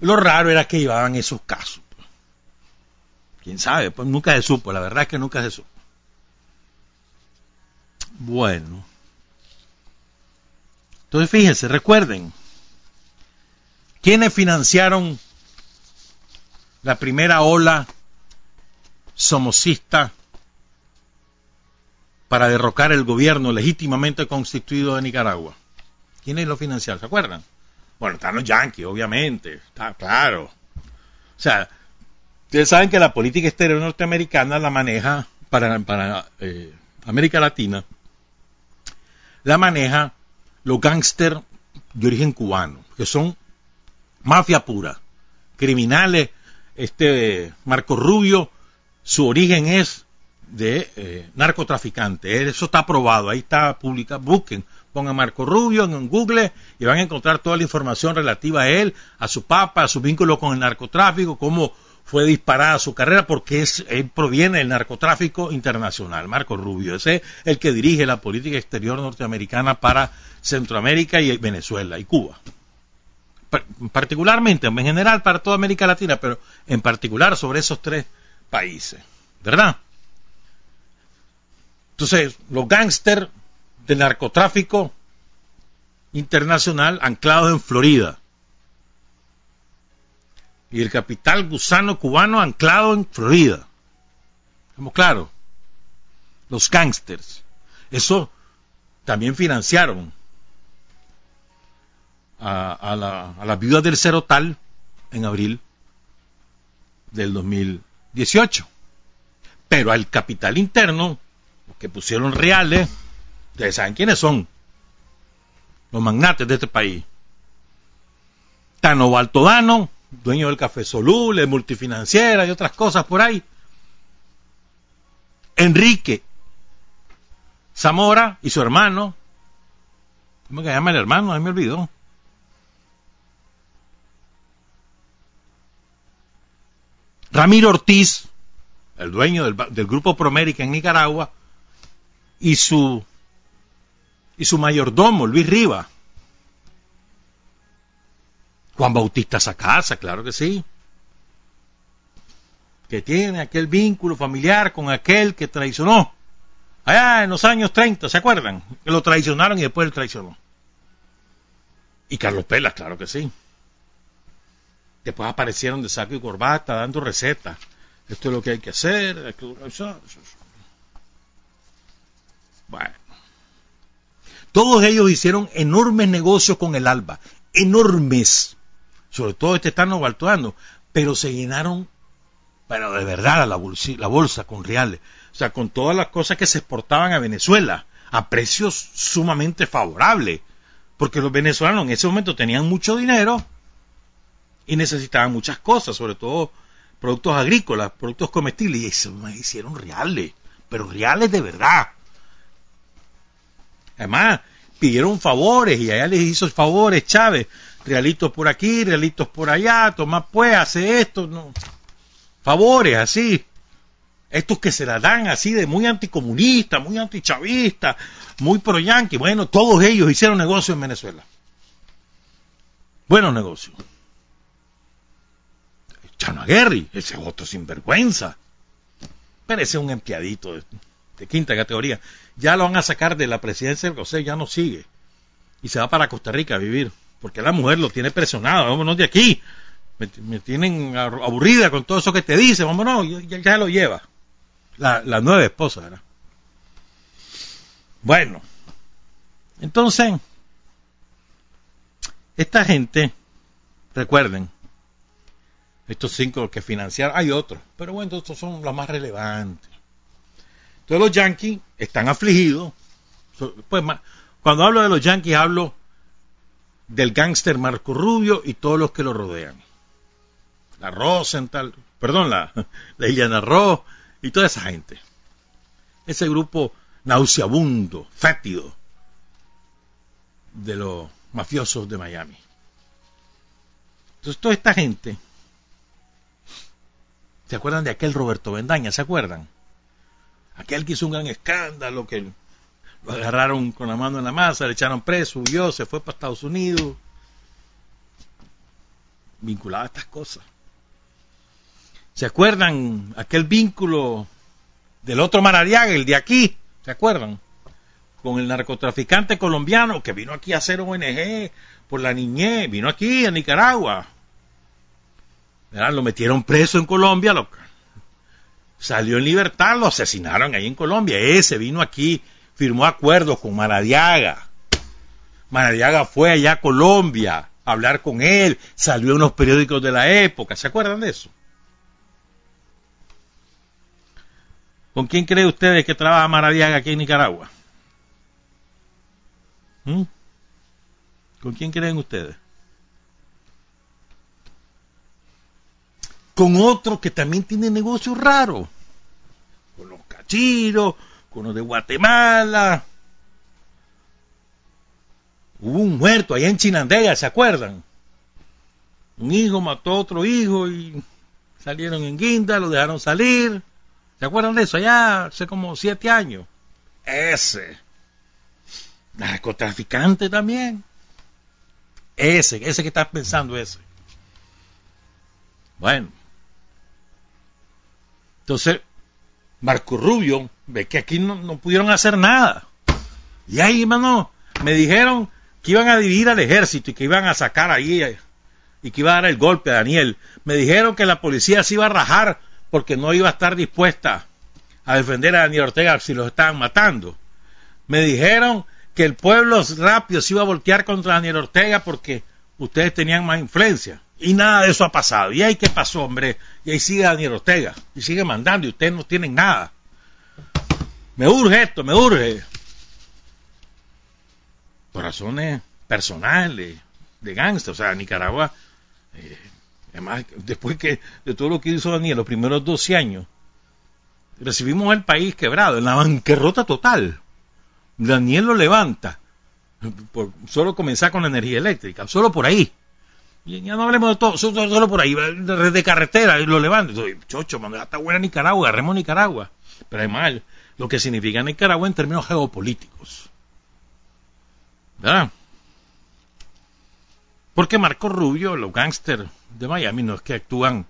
C: Lo raro era que llevaban esos casos. Pues. Quién sabe, pues nunca se supo. La verdad es que nunca se supo. Bueno. Entonces fíjense, recuerden, ¿quiénes financiaron la primera ola somocista para derrocar el gobierno legítimamente constituido de Nicaragua. ¿Quiénes lo financiaron? ¿Se acuerdan? Bueno, están los yanquis, obviamente, está claro. O sea, ustedes saben que la política exterior norteamericana la maneja para, para eh, América Latina, la maneja los gángsters de origen cubano, que son mafia pura, criminales, este Marco Rubio su origen es de eh, narcotraficante. Eso está aprobado, ahí está publicado. Busquen, pongan Marco Rubio en Google y van a encontrar toda la información relativa a él, a su papa, a su vínculo con el narcotráfico, cómo fue disparada su carrera, porque es, él proviene del narcotráfico internacional. Marco Rubio, ese es el que dirige la política exterior norteamericana para Centroamérica y Venezuela y Cuba. Particularmente, en general para toda América Latina, pero en particular sobre esos tres países, ¿verdad? Entonces, los gángsters del narcotráfico internacional anclados en Florida. Y el capital gusano cubano anclado en Florida. ¿Estamos claros? Los gángsters. Eso también financiaron a, a, la, a las viudas del Cerotal en abril del 2000, 18. Pero al capital interno, que pusieron reales, ustedes saben quiénes son. Los magnates de este país. Tano Baltodano, dueño del Café Soluble, multifinanciera y otras cosas por ahí. Enrique Zamora y su hermano. ¿Cómo se llama el hermano? A mí me olvidó. Ramiro Ortiz, el dueño del, grupo Promérica en Nicaragua, y su, y su mayordomo, Luis Riva. Juan Bautista Sacasa, claro que sí. Que tiene aquel vínculo familiar con aquel que traicionó. Allá en los años 30, ¿se acuerdan? Que lo traicionaron y después él traicionó. Y Carlos Pelas, claro que sí. Después aparecieron de saco y corbata dando recetas. Esto es lo que hay que hacer. Bueno. Todos ellos hicieron enormes negocios con el ALBA. Enormes. Sobre todo este están baltoando. Pero se llenaron, pero de verdad, la bolsa, la bolsa con reales. O sea, con todas las cosas que se exportaban a Venezuela. A precios sumamente favorables porque los venezolanos en ese momento tenían mucho dinero y necesitaban muchas cosas, sobre todo productos agrícolas, productos comestibles, y se hicieron reales, pero reales de verdad. Además, pidieron favores y allá les hizo favores Chávez, realitos por aquí, realitos por allá, toma pues, hace esto, no. Favores así. Estos que se la dan así de muy anticomunista, muy antichavista, muy pro yanqui. Bueno, todos ellos hicieron negocio en Venezuela. Buenos negocios. Chano Aguerri, ese es otro sinvergüenza. Es un empleadito de, quinta categoría. Ya lo van a sacar de la presidencia del José, ya no sigue. Y se va para Costa Rica a vivir. Porque la mujer lo tiene presionado. Vámonos de aquí. Me, tienen aburrida con todo eso que te dice. Vámonos, ya, ya lo lleva. La, nueva esposa, ¿verdad? Bueno, entonces, esta gente, recuerden, estos cinco que financiaron, hay otros, pero bueno, estos son los más relevantes. Entonces los yankees están afligidos. Pues, cuando hablo de los yankees hablo del gángster Marco Rubio y todos los que lo rodean. La Rosenthal, perdón, la, la Iliana Ross y toda esa gente. Ese grupo nauseabundo, fétido de los mafiosos de Miami. Entonces toda esta gente, ¿se acuerdan de aquel Roberto Bendaña? ¿Se acuerdan? Aquel que hizo un gran escándalo, que lo agarraron con la mano en la masa, le echaron preso, huyó, se fue para Estados Unidos, vinculado a estas cosas. ¿Se acuerdan aquel vínculo del otro Marariaga, el de aquí? ¿Se acuerdan? Con el narcotraficante colombiano que vino aquí a hacer ONG por la niñez, vino aquí a Nicaragua. Lo metieron preso en Colombia, lo, salió en libertad, lo asesinaron ahí en Colombia. Ese vino aquí, firmó acuerdos con Maradiaga. Maradiaga fue allá a Colombia a hablar con él, salió en los periódicos de la época. ¿Se acuerdan de eso? ¿Con quién cree ustedes que trabaja Maradiaga aquí en Nicaragua? ¿Mm? ¿Con quién creen ustedes? Con otro que también tiene negocios raros. Con los cachiros, con los de Guatemala. Hubo un muerto allá en Chinandega, ¿se acuerdan? Un hijo mató a otro hijo y salieron en guinda, lo dejaron salir. ¿Se acuerdan de eso? Allá hace como siete años. Ese. Narcotraficante también. Ese, ese que estás pensando, ese. Bueno. Entonces, Marco Rubio ve que aquí no, pudieron hacer nada. Y ahí, hermano, me dijeron que iban a dividir al ejército y que iban a sacar ahí y que iba a dar el golpe a Daniel. Me dijeron que la policía se iba a rajar porque no iba a estar dispuesta a defender a Daniel Ortega si los estaban matando. Me dijeron que el pueblo rápido se iba a voltear contra Daniel Ortega porque ustedes tenían más influencia. Y nada de eso ha pasado. ¿Y ahí qué pasó, hombre? Y ahí sigue Daniel Ortega. Y sigue mandando y ustedes no tienen nada. Me urge esto, me urge. Por razones personales, de gangster. O sea, Nicaragua eh, Además, después que de todo lo que hizo Daniel los primeros 12 años, recibimos al país quebrado, en la bancarrota total. Daniel lo levanta. Por, solo comenzar con la energía eléctrica, solo por ahí. Ya no hablemos de todo, solo, por ahí, de, carretera, lo levanta. Chocho, ya está buena Nicaragua, agarremos Nicaragua. Pero además, lo que significa Nicaragua en términos geopolíticos. ¿Verdad? Porque Marco Rubio, los gángsters de Miami, no es que actúan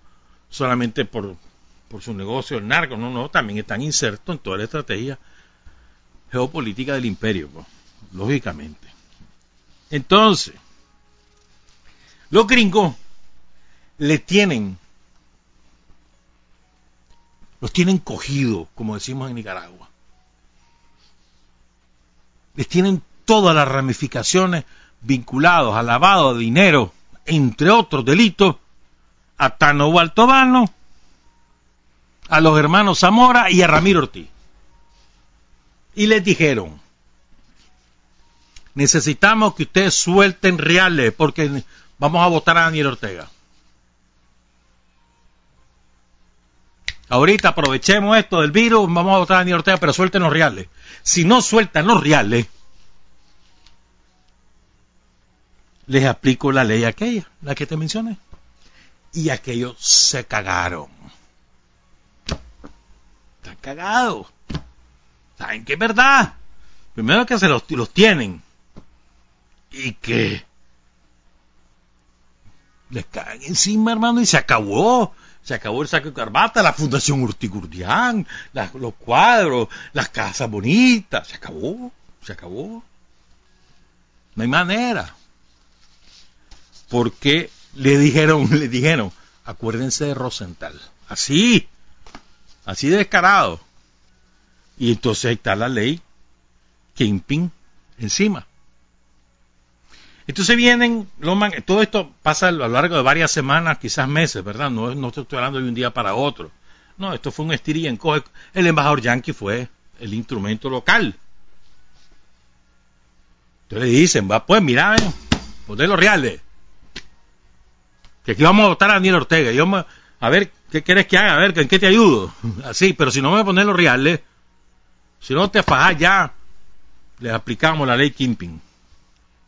C: solamente por, por su negocio, el narco, no, no, también están insertos en toda la estrategia geopolítica del imperio, pues, lógicamente. Entonces, los gringos le tienen, los tienen cogido, como decimos en Nicaragua. Les tienen todas las ramificaciones vinculados al lavado de dinero, entre otros delitos, a Tano Baltobano, a los hermanos Zamora y a Ramiro Ortiz. Y les dijeron, necesitamos que ustedes suelten reales porque vamos a votar a Daniel Ortega. Ahorita aprovechemos esto del virus, vamos a votar a Daniel Ortega, pero suelten los reales. Si no sueltan los reales, les aplico la ley aquella, la que te mencioné. Y aquellos se cagaron. Están cagados. ¿Saben qué es verdad? Primero que se los, los tienen. Y que les caen encima, hermano, y se acabó. Se acabó el saco de carbata, la Fundación Urtigurdián, los cuadros, las casas bonitas. Se acabó, se acabó. No hay manera porque le dijeron, le dijeron, acuérdense de Rosenthal. Así, así de descarado. Y entonces está la ley Kingpin encima. Entonces vienen, todo esto pasa a lo largo de varias semanas, quizás meses, ¿verdad? No, estoy hablando de un día para otro. No, esto fue un estir y encoge. El embajador yankee fue el instrumento local. Entonces le dicen, va pues, mira, poner los reales que aquí vamos a votar a Daniel Ortega. Y vamos a ver, ¿qué quieres que haga? A ver, ¿en qué te ayudo? Así, pero si no me pones los reales, si no te fajas ya, le aplicamos la ley Kimping.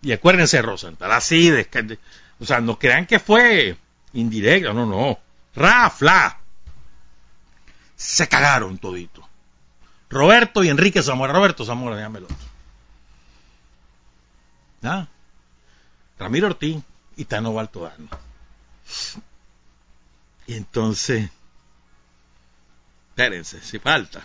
C: Y acuérdense, Rosenthal, así, de, o sea, no crean que fue indirecto, no, no. Rafla. Se cagaron todito. Roberto y Enrique Zamora. Roberto Zamora, déjame el otro. ¿Ah? Ramiro Ortiz y Tano Baltodano. Y entonces, espérense, si falta.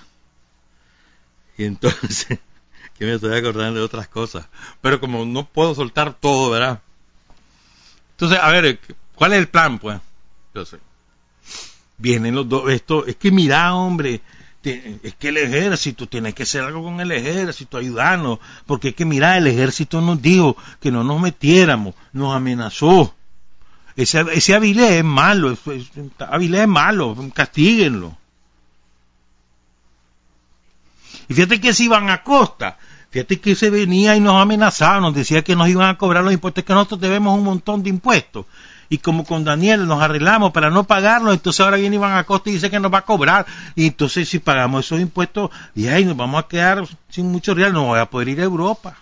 C: Y entonces, que me estoy acordando de otras cosas. Pero como no puedo soltar todo, ¿verdad? Entonces, a ver, ¿cuál es el plan, pues? Yo sé. Vienen los dos, esto, es que mira, hombre, es que el ejército tiene que hacer algo con el ejército, ayudarnos, porque es que mira, el ejército nos dijo que no nos metiéramos, nos amenazó. Ese, ese es malo, Avilés es malo, castíguenlo. Y fíjate que si iban a costa, fíjate que se venía y nos amenazaba, nos decía que nos iban a cobrar los impuestos, que nosotros debemos un montón de impuestos. Y como con Daniel nos arreglamos para no pagarlos, entonces ahora viene Iván Acosta y dice que nos va a cobrar. Y entonces si pagamos esos impuestos, y ahí nos vamos a quedar sin mucho real, no voy a poder ir a Europa.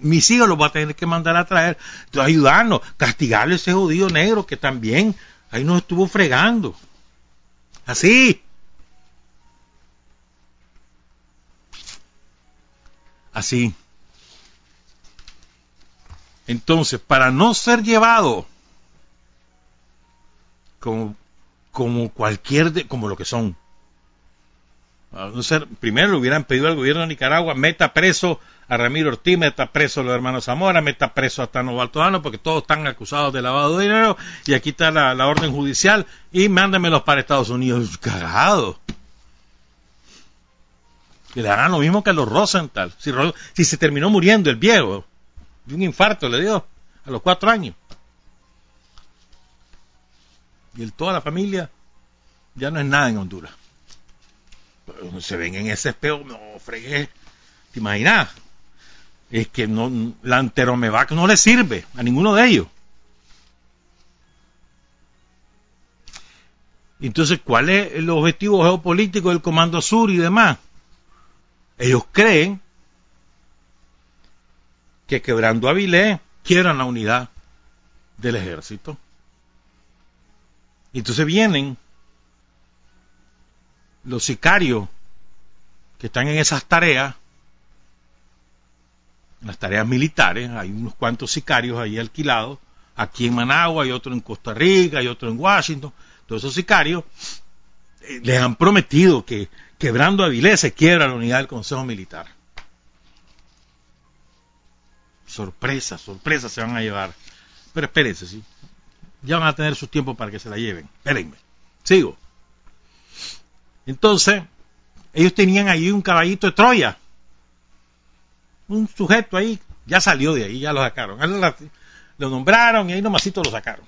C: Mis hijos los va a tener que mandar a traer, ayudarnos, castigarle a ese judío negro que también ahí nos estuvo fregando. Así. Así. Entonces, para no ser llevado como, como cualquier, de, como lo que son, no ser, primero le hubieran pedido al gobierno de Nicaragua, meta preso a Ramiro Ortiz, meta preso a los hermanos Zamora, meta preso a Tano Baltodano, porque todos están acusados de lavado de dinero, y aquí está la, orden judicial, y mándamelos para Estados Unidos. Cagado. Que le harán lo mismo que a los Rosenthal. Si, se terminó muriendo el viejo, de un infarto le dio, a los cuatro años. Y el, toda la familia ya no es nada en Honduras. Se ven en ese espejo, no fregué. ¿Te imaginas? es que no, la anteromevac no le sirve a ninguno de ellos. Entonces, ¿cuál es el objetivo geopolítico del Comando Sur y demás? Ellos creen que quebrando a Vilés quieran la unidad del ejército. Entonces vienen los sicarios que están en esas tareas las tareas militares, hay unos cuantos sicarios ahí alquilados, aquí en Managua, y otro en Costa Rica, y otro en Washington. Todos esos sicarios eh, les han prometido que quebrando Avilés se quiebra la unidad del Consejo Militar. Sorpresa, sorpresa se van a llevar. Pero espérense, ¿sí? Ya van a tener su tiempo para que se la lleven. Espérenme. Sigo. Entonces, ellos tenían ahí un caballito de Troya. Un sujeto ahí, ya salió de ahí, ya lo sacaron. Lo nombraron y ahí nomasito lo sacaron.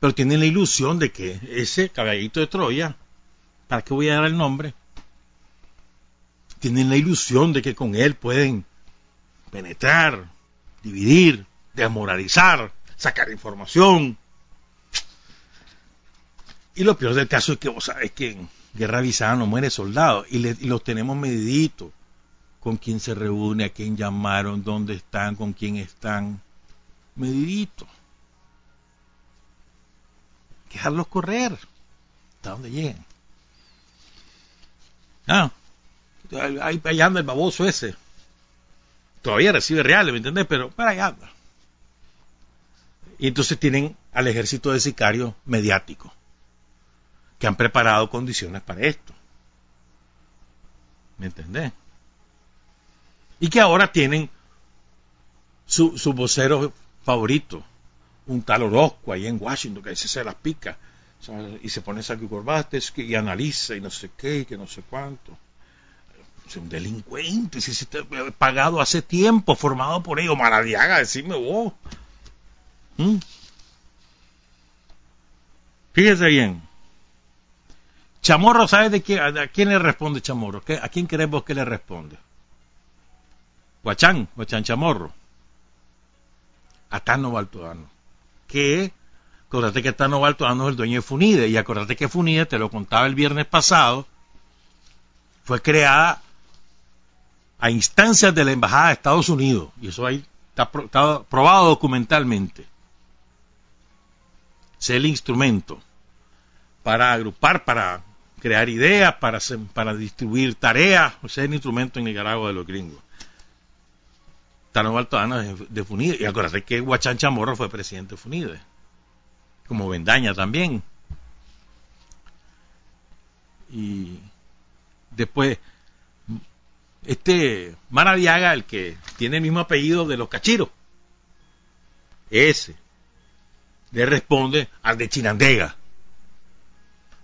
C: Pero tienen la ilusión de que ese caballito de Troya, ¿para qué voy a dar el nombre? Tienen la ilusión de que con él pueden penetrar, dividir, desmoralizar, sacar información. Y lo peor del caso es que vos sabés que en guerra avisada no muere soldado y, los tenemos mediditos con quién se reúne, a quién llamaron, dónde están, con quién están. Medidito. Dejarlos correr hasta donde lleguen. Ah, ahí, ahí anda el baboso ese. Todavía recibe reales, ¿me entendés? Pero para allá anda. Y entonces tienen al ejército de sicarios mediáticos que han preparado condiciones para esto. ¿Me entendés? Y que ahora tienen su, su vocero favorito, un tal Orozco ahí en Washington, que ese se las pica. Y se pone saco y y analiza y no sé qué, y que no sé cuánto. Es un delincuente, si te ha pagado hace tiempo, formado por ellos. Maradiaga, decime vos. ¿Mm? Fíjese bien. Chamorro, ¿sabes de quién, a quién le responde Chamorro? ¿A quién queremos que le responde? Guachán, Guachán Chamorro. A Tano Baltodano. Que, acordate que Tano Baltodano es el dueño de Funide, y acordate que Funide, te lo contaba el viernes pasado, fue creada a instancias de la Embajada de Estados Unidos, y eso ahí está, probado documentalmente. Es el instrumento para agrupar, para crear ideas, para, distribuir tareas, o sea, el instrumento en Nicaragua de los gringos. Tano Baltodano de Funide. Y acuérdate que Guachán Chamorro fue presidente de Funide. Como Vendaña también. Y después, este Maraviaga, el que tiene el mismo apellido de los cachiros, ese, le responde al de Chinandega.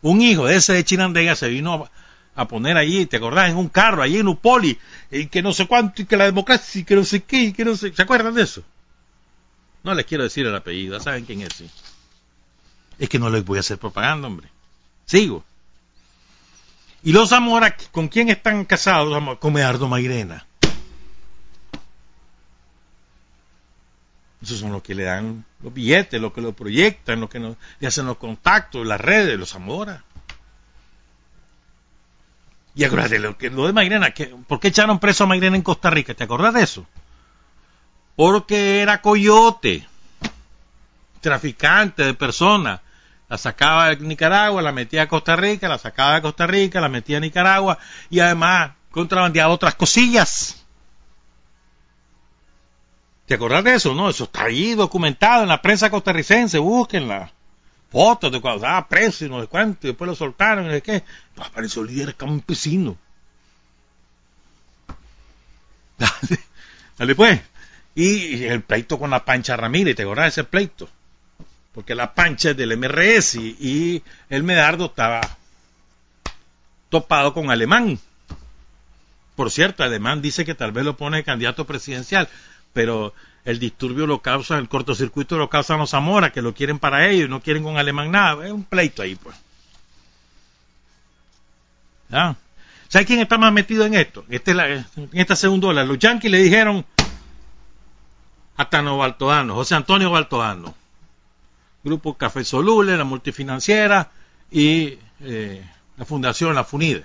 C: Un hijo de ese de Chinandega se vino a poner allí, ¿te acordás? En un carro, allí en Upoli, y que no sé cuánto, y que la democracia, y que no sé qué, y que no sé. ¿Se acuerdan de eso? No les quiero decir el apellido, ¿saben quién es? Sí? Es que no les voy a hacer propaganda, hombre. Sigo. Y los Zamora, ¿con quién están casados? Con Medardo Mairena. Esos son los que le dan los billetes, los que lo proyectan, los que le hacen los contactos, las redes, los Zamora. Y acuérdate, lo, que, lo de Mairena, que, ¿por qué echaron preso a Mairena en Costa Rica? ¿Te acordás de eso? Porque era coyote, traficante de personas. La sacaba de Nicaragua, la metía a Costa Rica, la sacaba de Costa Rica, la metía a Nicaragua y además contrabandeaba otras cosillas. ¿Te acordás de eso? No, eso está ahí documentado en la prensa costarricense, búsquenla fotos de cuando estaba preso y no sé cuánto, y después lo soltaron y no sé qué. Pues apareció el líder campesino. Dale, dale pues. Y el pleito con la Pancha Ramírez, ¿te acordás de ese pleito? Porque la Pancha es del MRS y, el Medardo estaba topado con Alemán. Por cierto, Alemán dice que tal vez lo pone candidato presidencial, pero el disturbio lo causa, el cortocircuito lo causan los Zamora, que lo quieren para ellos y no quieren con Alemán nada. Es un pleito ahí, pues. ¿Ya? ¿Sabe quién está más metido en esto? Este, en esta segunda ola. Los yanquis le dijeron a Tano Baltodano, José Antonio Baltodano, Grupo Café Soluble, la multifinanciera y eh, la Fundación La Funide.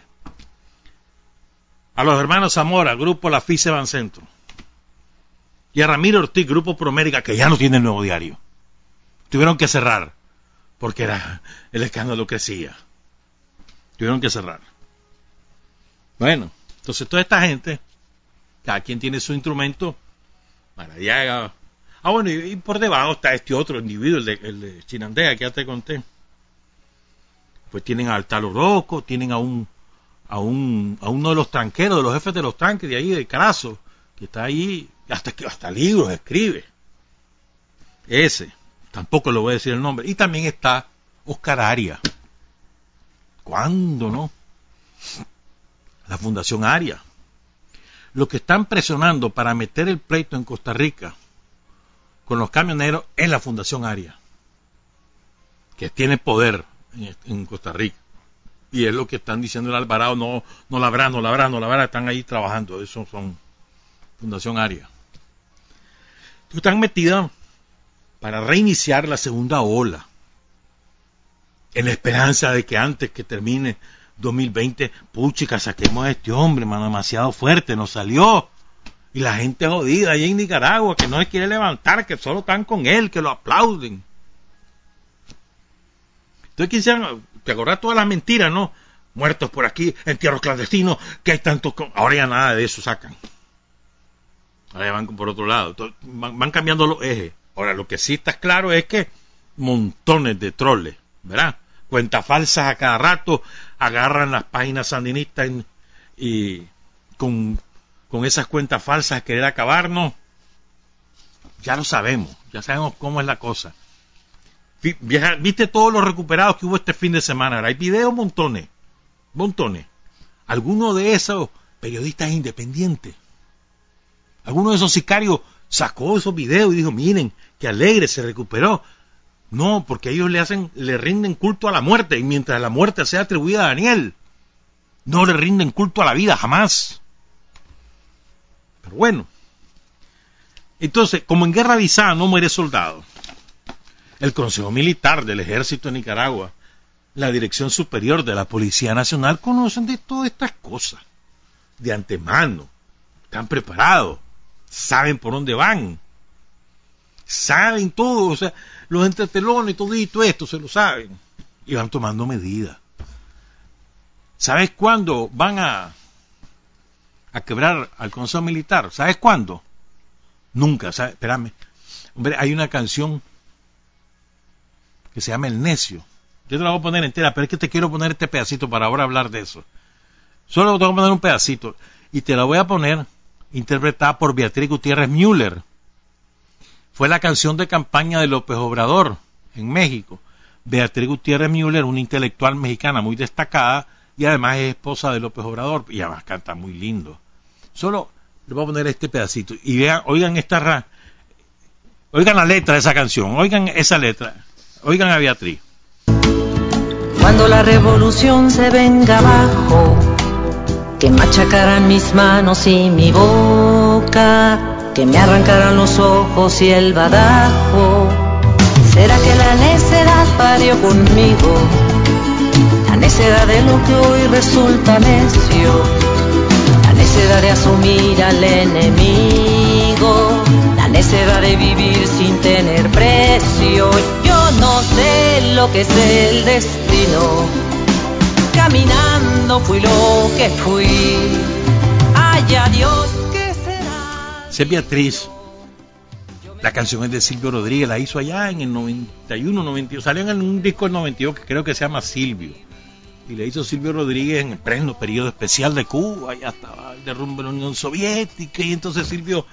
C: A los hermanos Zamora, Grupo La FICE Centro y a Ramiro Ortiz, Grupo Promérica, que ya no tiene el nuevo diario. Tuvieron que cerrar, porque era, el escándalo crecía. Tuvieron que cerrar. Bueno, entonces toda esta gente, cada quien tiene su instrumento, Maradiaga, Ah, bueno, y, por debajo está este otro individuo, el de, el de Chinandega, que ya te conté. Pues tienen a Altaloroco, tienen a un, a un, a uno de los tranqueros, de los jefes de los tanques de ahí, de Carazo, que está ahí, hasta, hasta libros escribe. Ese, tampoco le voy a decir el nombre. Y también está Oscar Aria. ¿Cuándo no? La Fundación Aria. Los que están presionando para meter el pleito en Costa Rica con los camioneros es la Fundación Aria, que tiene poder en, Costa Rica. Y es lo que están diciendo el Alvarado, no, no la habrá, no la habrá, no la habrá, están ahí trabajando. Eso son Fundación Aria. Están metidas para reiniciar la segunda ola, en la esperanza de que antes que termine 2020, puchica, saquemos a este hombre, mano, demasiado fuerte, nos salió. Y la gente jodida ahí en Nicaragua, que no le quiere levantar, que solo están con él, que lo aplauden. Entonces quisieran, te acordás todas las mentiras, ¿no? Muertos por aquí, entierros clandestinos, que hay tantos... Ahora ya nada de eso sacan. Ahora ya van por otro lado. van cambiando los ejes. Ahora, lo que sí está claro es que montones de troles, ¿verdad? Cuentas falsas a cada rato, agarran las páginas sandinistas y con, esas cuentas falsas querer acabarnos. Ya lo sabemos, ya sabemos cómo es la cosa. Viste todos los recuperados que hubo este fin de semana. Hay videos montones, montones. Algunos de esos periodistas independientes, algunos de esos sicarios sacó esos videos y dijo, miren, que alegre, se recuperó. No, porque ellos le hacen, le rinden culto a la muerte, y mientras la muerte sea atribuida a Daniel, no le rinden culto a la vida, jamás. Bueno. Entonces, como en guerra avisada no muere soldado, el Consejo Militar del Ejército de Nicaragua, la Dirección Superior de la Policía Nacional conocen de todas estas cosas, de antemano, están preparados, saben por dónde van saben todo, o sea, los entretelones, todo esto se lo saben, y van tomando medidas. ¿Sabes cuándo van a, a quebrar al Consejo Militar? ¿Sabes cuándo? Nunca, ¿sabes? espérame. Hombre, hay una canción que se llama El Necio. Yo te la voy a poner entera, pero es que te quiero poner este pedacito para ahora hablar de eso. Solo te voy a poner un pedacito. Y te la voy a poner interpretada por Beatriz Gutiérrez Müller fue la canción de campaña de López Obrador en México. Beatriz Gutiérrez Müller, una intelectual mexicana muy destacada y además es esposa de López Obrador y además canta muy lindo. Solo le voy a poner este pedacito y vean, oigan esta oigan la letra de esa canción, oigan esa letra, oigan a Beatriz.
F: Cuando la revolución se venga abajo, que machacarán mis manos y mi boca que me arrancaran los ojos y el badajo. ¿Será que la necedad parió conmigo? La necedad de lo que hoy resulta necio. La necedad de asumir al enemigo. La necedad de vivir sin tener precio. Yo no sé lo que es el destino. Caminando fui lo que fui. Ay, Dios.
C: Beatriz. La canción es de Silvio Rodríguez, la hizo allá en el 91, 92. Salió en un disco del 92 que creo que se llama Silvio. Y le hizo Silvio Rodríguez en el pleno periodo especial de Cuba. Ya estaba el derrumbe de la Unión Soviética. Y entonces Silvio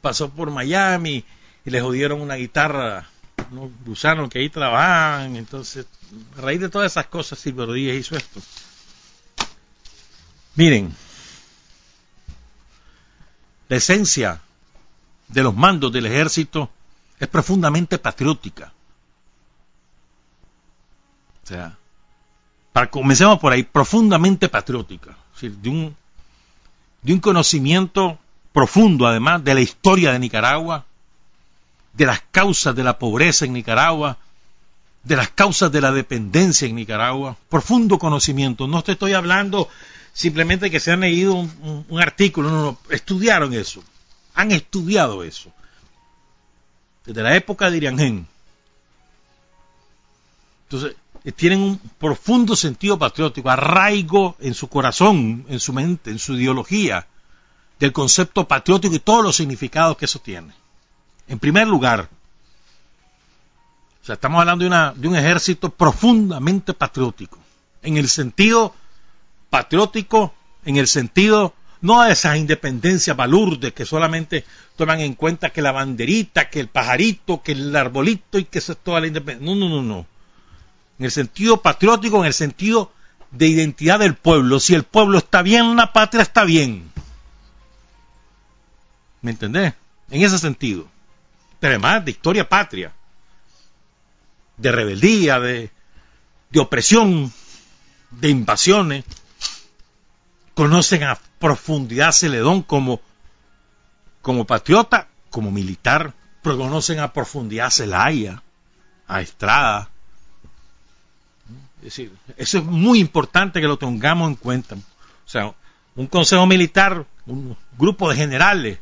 C: pasó por Miami y le jodieron una guitarra, unos gusanos que ahí trabajaban. Entonces, a raíz de todas esas cosas, Silvio Rodríguez hizo esto. Miren, la esencia de los mandos del ejército es profundamente patriótica. O sea, para, comencemos por ahí, profundamente patriótica. de, un, de un conocimiento profundo, además, de la historia de Nicaragua, de las causas de la pobreza en Nicaragua, de las causas de la dependencia en Nicaragua. Profundo conocimiento. No te estoy hablando simplemente que se han leído un, artículo, no, no, estudiaron eso, han estudiado eso. Desde la época de Iriangén. Entonces, tienen un profundo sentido patriótico, arraigo en su corazón, en su mente, en su ideología, del concepto patriótico y todos los significados que eso tiene. En primer lugar, o sea, estamos hablando de, una, de un ejército profundamente patriótico, en el sentido patriótico, en el sentido no de esas independencias balurdes que solamente toman en cuenta que la banderita, que el pajarito, que el arbolito y que eso es toda la independencia. No, no, no, no. En el sentido patriótico, en el sentido de identidad del pueblo. Si el pueblo está bien, la patria está bien. ¿Me entendés? En ese sentido. Pero además de historia patria, de rebeldía, de, de opresión, de invasiones conocen a profundidad Celedón como, como patriota, como militar, pero conocen a profundidad Celaya, a Estrada. Es decir, eso es muy importante que lo tengamos en cuenta. O sea, un consejo militar, un grupo de generales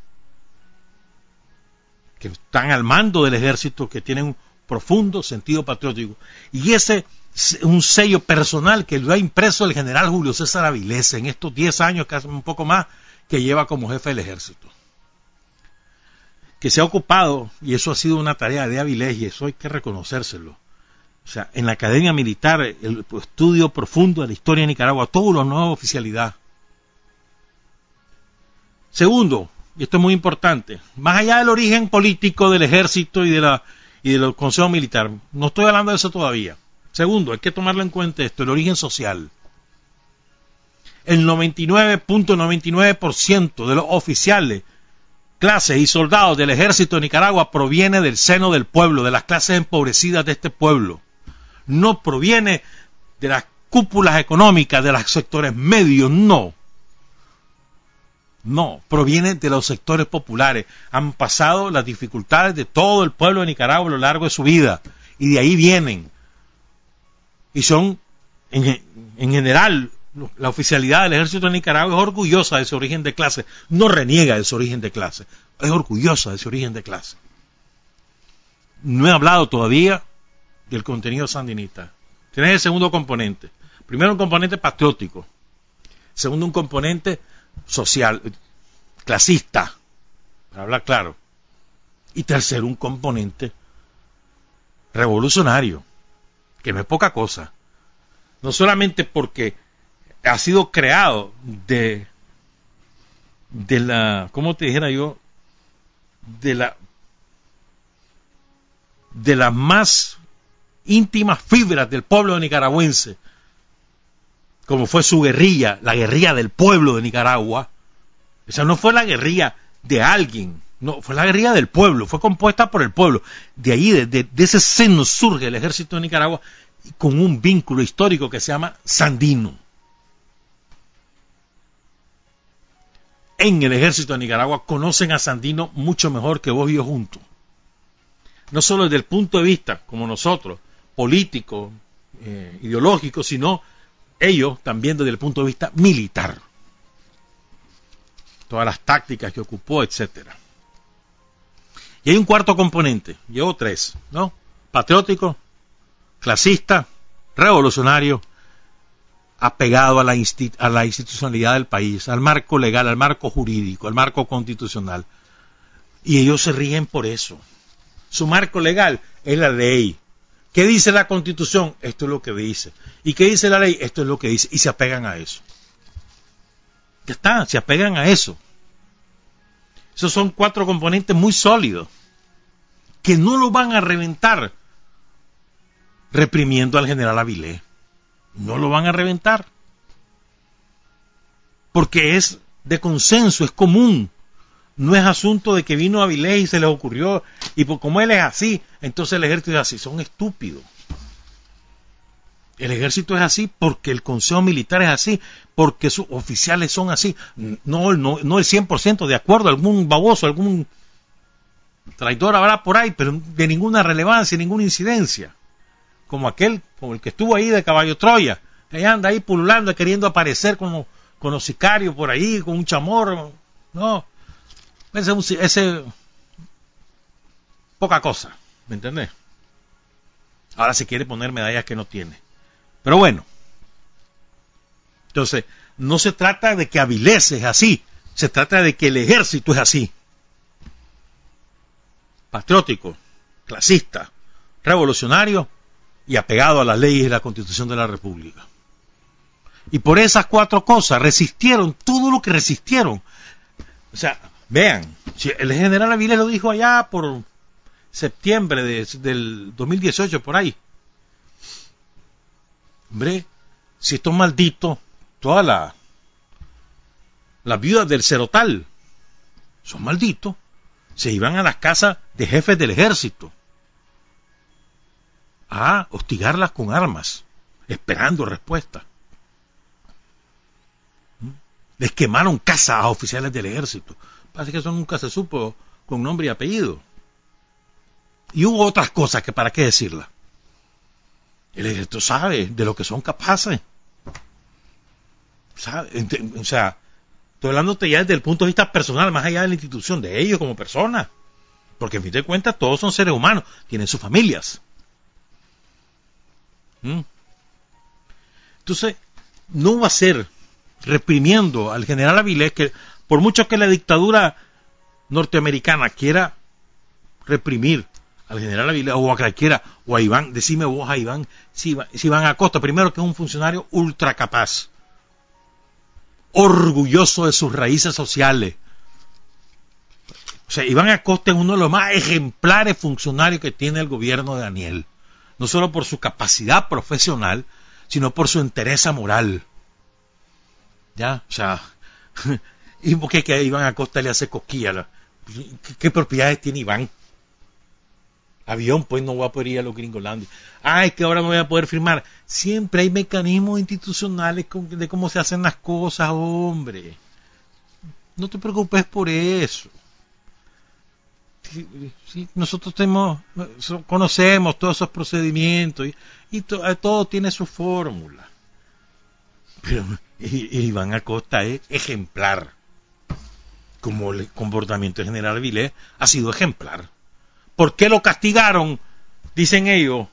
C: que están al mando del ejército, que tienen un profundo sentido patriótico. Y ese un sello personal que lo ha impreso el general Julio César Avilés en estos 10 años, casi un poco más, que lleva como jefe del ejército. Que se ha ocupado, y eso ha sido una tarea de Avilés, y eso hay que reconocérselo. O sea, en la academia militar, el estudio profundo de la historia de Nicaragua, todo lo nuevo oficialidad. Segundo, y esto es muy importante, más allá del origen político del ejército y de la y del consejo militar, no estoy hablando de eso todavía Segundo, hay que tomarlo en cuenta esto, el origen social. El 99.99% de los oficiales, clases y soldados del ejército de Nicaragua proviene del seno del pueblo, de las clases empobrecidas de este pueblo. No proviene de las cúpulas económicas, de los sectores medios, no. No, proviene de los sectores populares. Han pasado las dificultades de todo el pueblo de Nicaragua a lo largo de su vida. Y de ahí vienen y son, en, general, la oficialidad del ejército de Nicaragua es orgullosa de ese origen de clase, no reniega de ese origen de clase, es orgullosa de ese origen de clase. No he hablado todavía del contenido sandinista. Tienes el segundo componente. Primero un componente patriótico. Segundo un componente social, clasista, para hablar claro. Y tercero un componente revolucionario que no es poca cosa. No solamente porque ha sido creado de, de la, ¿cómo te dijera yo? De la, de las más íntimas fibras del pueblo nicaragüense, como fue su guerrilla, la guerrilla del pueblo de Nicaragua. Esa no fue la guerrilla de alguien, no, fue la guerrilla del pueblo, fue compuesta por el pueblo. De ahí, de, ese seno surge el ejército de Nicaragua con un vínculo histórico que se llama Sandino. En el ejército de Nicaragua conocen a Sandino mucho mejor que vos y yo juntos. No solo desde el punto de vista, como nosotros, político, eh, ideológico, sino ellos también desde el punto de vista militar. Todas las tácticas que ocupó, etcétera. Y hay un cuarto componente, llevo tres, ¿no? Patriótico, clasista, revolucionario, apegado a la, a la institucionalidad del país, al marco legal, al marco jurídico, al marco constitucional. Y ellos se rigen por eso. Su marco legal es la ley. ¿Qué dice la constitución? Esto es lo que dice. ¿Y qué dice la ley? Esto es lo que dice. Y se apegan a eso. Ya está, se apegan a eso. Esos son cuatro componentes muy sólidos que no lo van a reventar reprimiendo al general Avilés. No lo van a reventar. Porque es de consenso, es común. No es asunto de que vino Avilés y se les ocurrió, y como él es así, entonces el ejército es así. Son estúpidos. El ejército es así porque el consejo militar es así, porque sus oficiales son así. No, no, no el 100% de acuerdo, algún baboso, algún traidor habrá por ahí, pero de ninguna relevancia, ninguna incidencia. Como aquel, como el que estuvo ahí de caballo Troya, que anda ahí pululando, queriendo aparecer como con los sicarios por ahí, con un chamorro. No, ese, poca cosa, ¿me entendés? Ahora se quiere poner medallas que no tiene. Pero bueno, entonces, no se trata de que Avilés es así, se trata de que el ejército es así. patriótico, clasista, revolucionario y apegado a las leyes y la constitución de la República. Y por esas cuatro cosas resistieron todo lo que resistieron. O sea, vean, el general Avilés lo dijo allá por septiembre del 2018, por ahí. Hombre, si estos malditos, todas las las viudas del Cerotal, son malditos, se iban a las casas de jefes del ejército a hostigarlas con armas, esperando respuesta. Les quemaron casas a oficiales del ejército. Parece que eso nunca se supo con nombre y apellido. Y hubo otras cosas que para qué decirla. El ejército sabe de lo que son capaces. O sea, estoy hablándote ya desde el punto de vista personal, más allá de la institución, de ellos como personas. Porque en fin de cuentas todos son seres humanos, tienen sus familias. ¿Mm? Entonces, no va a ser reprimiendo al general Avilés, que por mucho que la dictadura norteamericana quiera reprimir al general Avilés o a cualquiera, o a Iván, decime vos a Iván, si, si Iván Acosta, primero que es un funcionario ultra capaz, orgulloso de sus raíces sociales. O sea, Iván Acosta es uno de los más ejemplares funcionarios que tiene el gobierno de Daniel, no solo por su capacidad profesional, sino por su entereza moral. ¿Ya? O sea, ¿y por qué que a Iván Acosta le hace cosquilla? ¿Qué, propiedades tiene Iván? Avión, pues no voy a poder ir a los gringolandia. Ay, que ahora no voy a poder firmar. Siempre hay mecanismos institucionales de cómo se hacen las cosas, hombre. No te preocupes por eso. nosotros tenemos, conocemos todos esos procedimientos y, todo tiene su fórmula. Pero Iván Acosta es ejemplar. Como el comportamiento general Vilés ha sido ejemplar. ¿Por qué lo castigaron? Dicen ellos.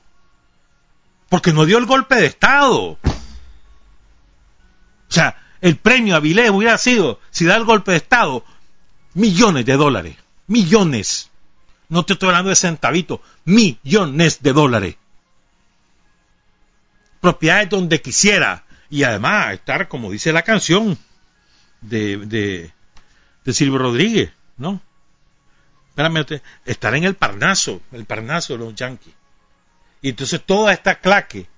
C: Porque no dio el golpe de Estado. O sea, el premio a Vilés hubiera sido, si da el golpe de Estado, millones de dólares. Millones. No te estoy hablando de centavitos, millones de dólares. Propiedades donde quisiera, y además estar, como dice la canción de, de, de Silvio Rodríguez, ¿no? Espérame, estar en el Parnaso, el Parnaso de los Yankees. Y entonces toda esta claque,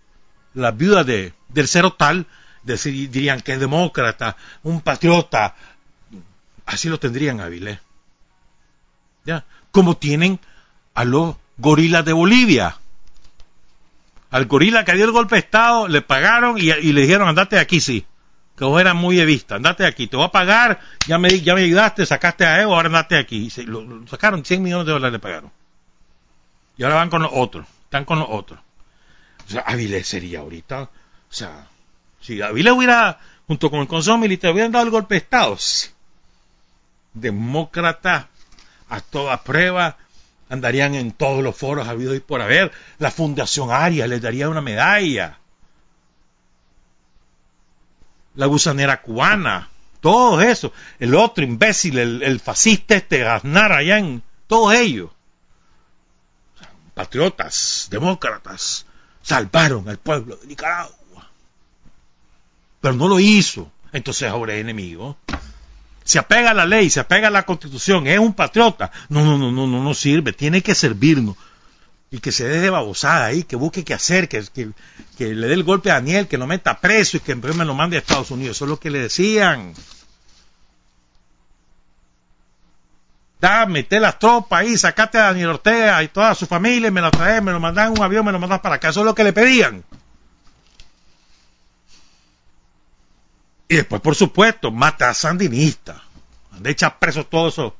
C: las viudas de, del cero tal, dirían que es demócrata, un patriota, así lo tendrían a Vilés. ¿Ya? Como tienen a los gorilas de Bolivia, al gorila que dio el golpe de Estado le pagaron y, le dijeron, andate aquí, sí. Que vos muy evista, andate de aquí, te voy a pagar, ya me, ya me ayudaste, sacaste a Evo, ahora andate de aquí. Y lo, sacaron, 100 millones de dólares le pagaron. Y ahora van con los otros, están con los otros. O sea, Avilés sería ahorita, o sea, si Avilés hubiera, junto con el Consejo Militar, hubieran dado el golpe de Estado, demócrata a toda prueba, andarían en todos los foros habidos y por haber. La Fundación Aria les daría una medalla. La gusanera cubana, todo eso. El otro imbécil, el, fascista este, Aznar allá en todos ellos. Patriotas, demócratas, salvaron al pueblo de Nicaragua. Pero no lo hizo. Entonces ahora es enemigo se apega a la ley, se apega a la constitución, es un patriota. No, no, no, no, no, no sirve, tiene que servirnos. Y que se deje de babosada ahí, que busque qué hacer, que, que, le dé el golpe a Daniel, que lo meta preso y que me lo mande a Estados Unidos. Eso es lo que le decían. Da, mete las tropas ahí, sacate a Daniel Ortega y toda su familia, me lo traes, me lo mandan en un avión, me lo mandas para acá. Eso es lo que le pedían. Y después, por supuesto, mata a sandinistas. De echar presos todo eso.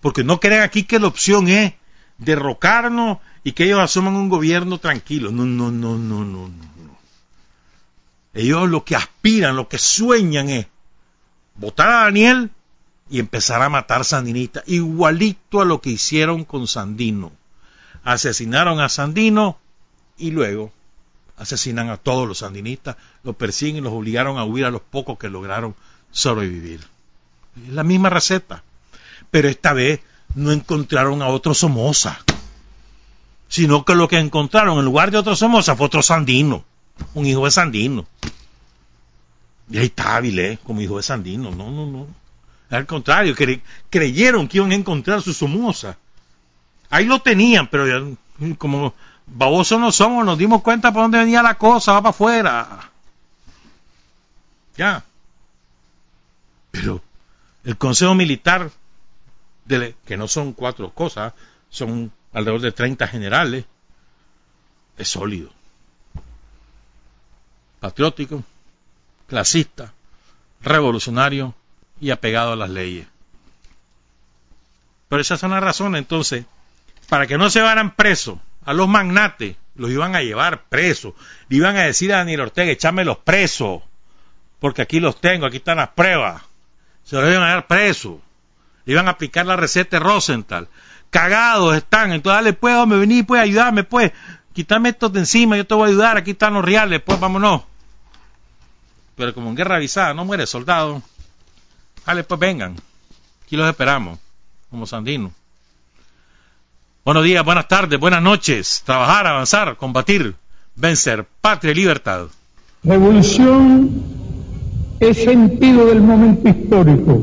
C: Porque no creen aquí que la opción es derrocarnos y que ellos asuman un gobierno tranquilo. No, no, no, no, no, no. Ellos lo que aspiran, lo que sueñan es votar a Daniel y empezar a matar sandinistas, igualito a lo que hicieron con Sandino. Asesinaron a Sandino y luego asesinan a todos los sandinistas, los persiguen y los obligaron a huir a los pocos que lograron sobrevivir. Es la misma receta. Pero esta vez no encontraron a otro Somoza, sino que lo que encontraron en lugar de otro Somoza fue otro Sandino, un hijo de Sandino. Y ahí está Avilés como hijo de Sandino. No, no, no. Al contrario, creyeron que iban a encontrar su Somoza. Ahí lo tenían, pero como babosos no somos, nos dimos cuenta por dónde venía la cosa, va para afuera. Ya. Pero el Consejo Militar, que no son cuatro cosas, son alrededor de 30 generales, es sólido. Patriótico, clasista, revolucionario y apegado a las leyes. Pero esas son las razones, entonces, para que no se varan presos a los magnates, los iban a llevar presos. Le iban a decir a Daniel Ortega, échame los presos, porque aquí los tengo, aquí están las pruebas se lo iban a dar preso. Le iban a aplicar la receta de Rosenthal. Cagados están, entonces dale pues, me vení pues, ayudarme pues, quítame estos de encima, yo te voy a ayudar, aquí están los reales, pues vámonos. Pero como en guerra avisada no muere soldado, dale pues vengan, aquí los esperamos, como Sandino. Buenos días, buenas tardes, buenas noches, trabajar, avanzar, combatir, vencer, patria y libertad.
G: Revolución es sentido del momento histórico,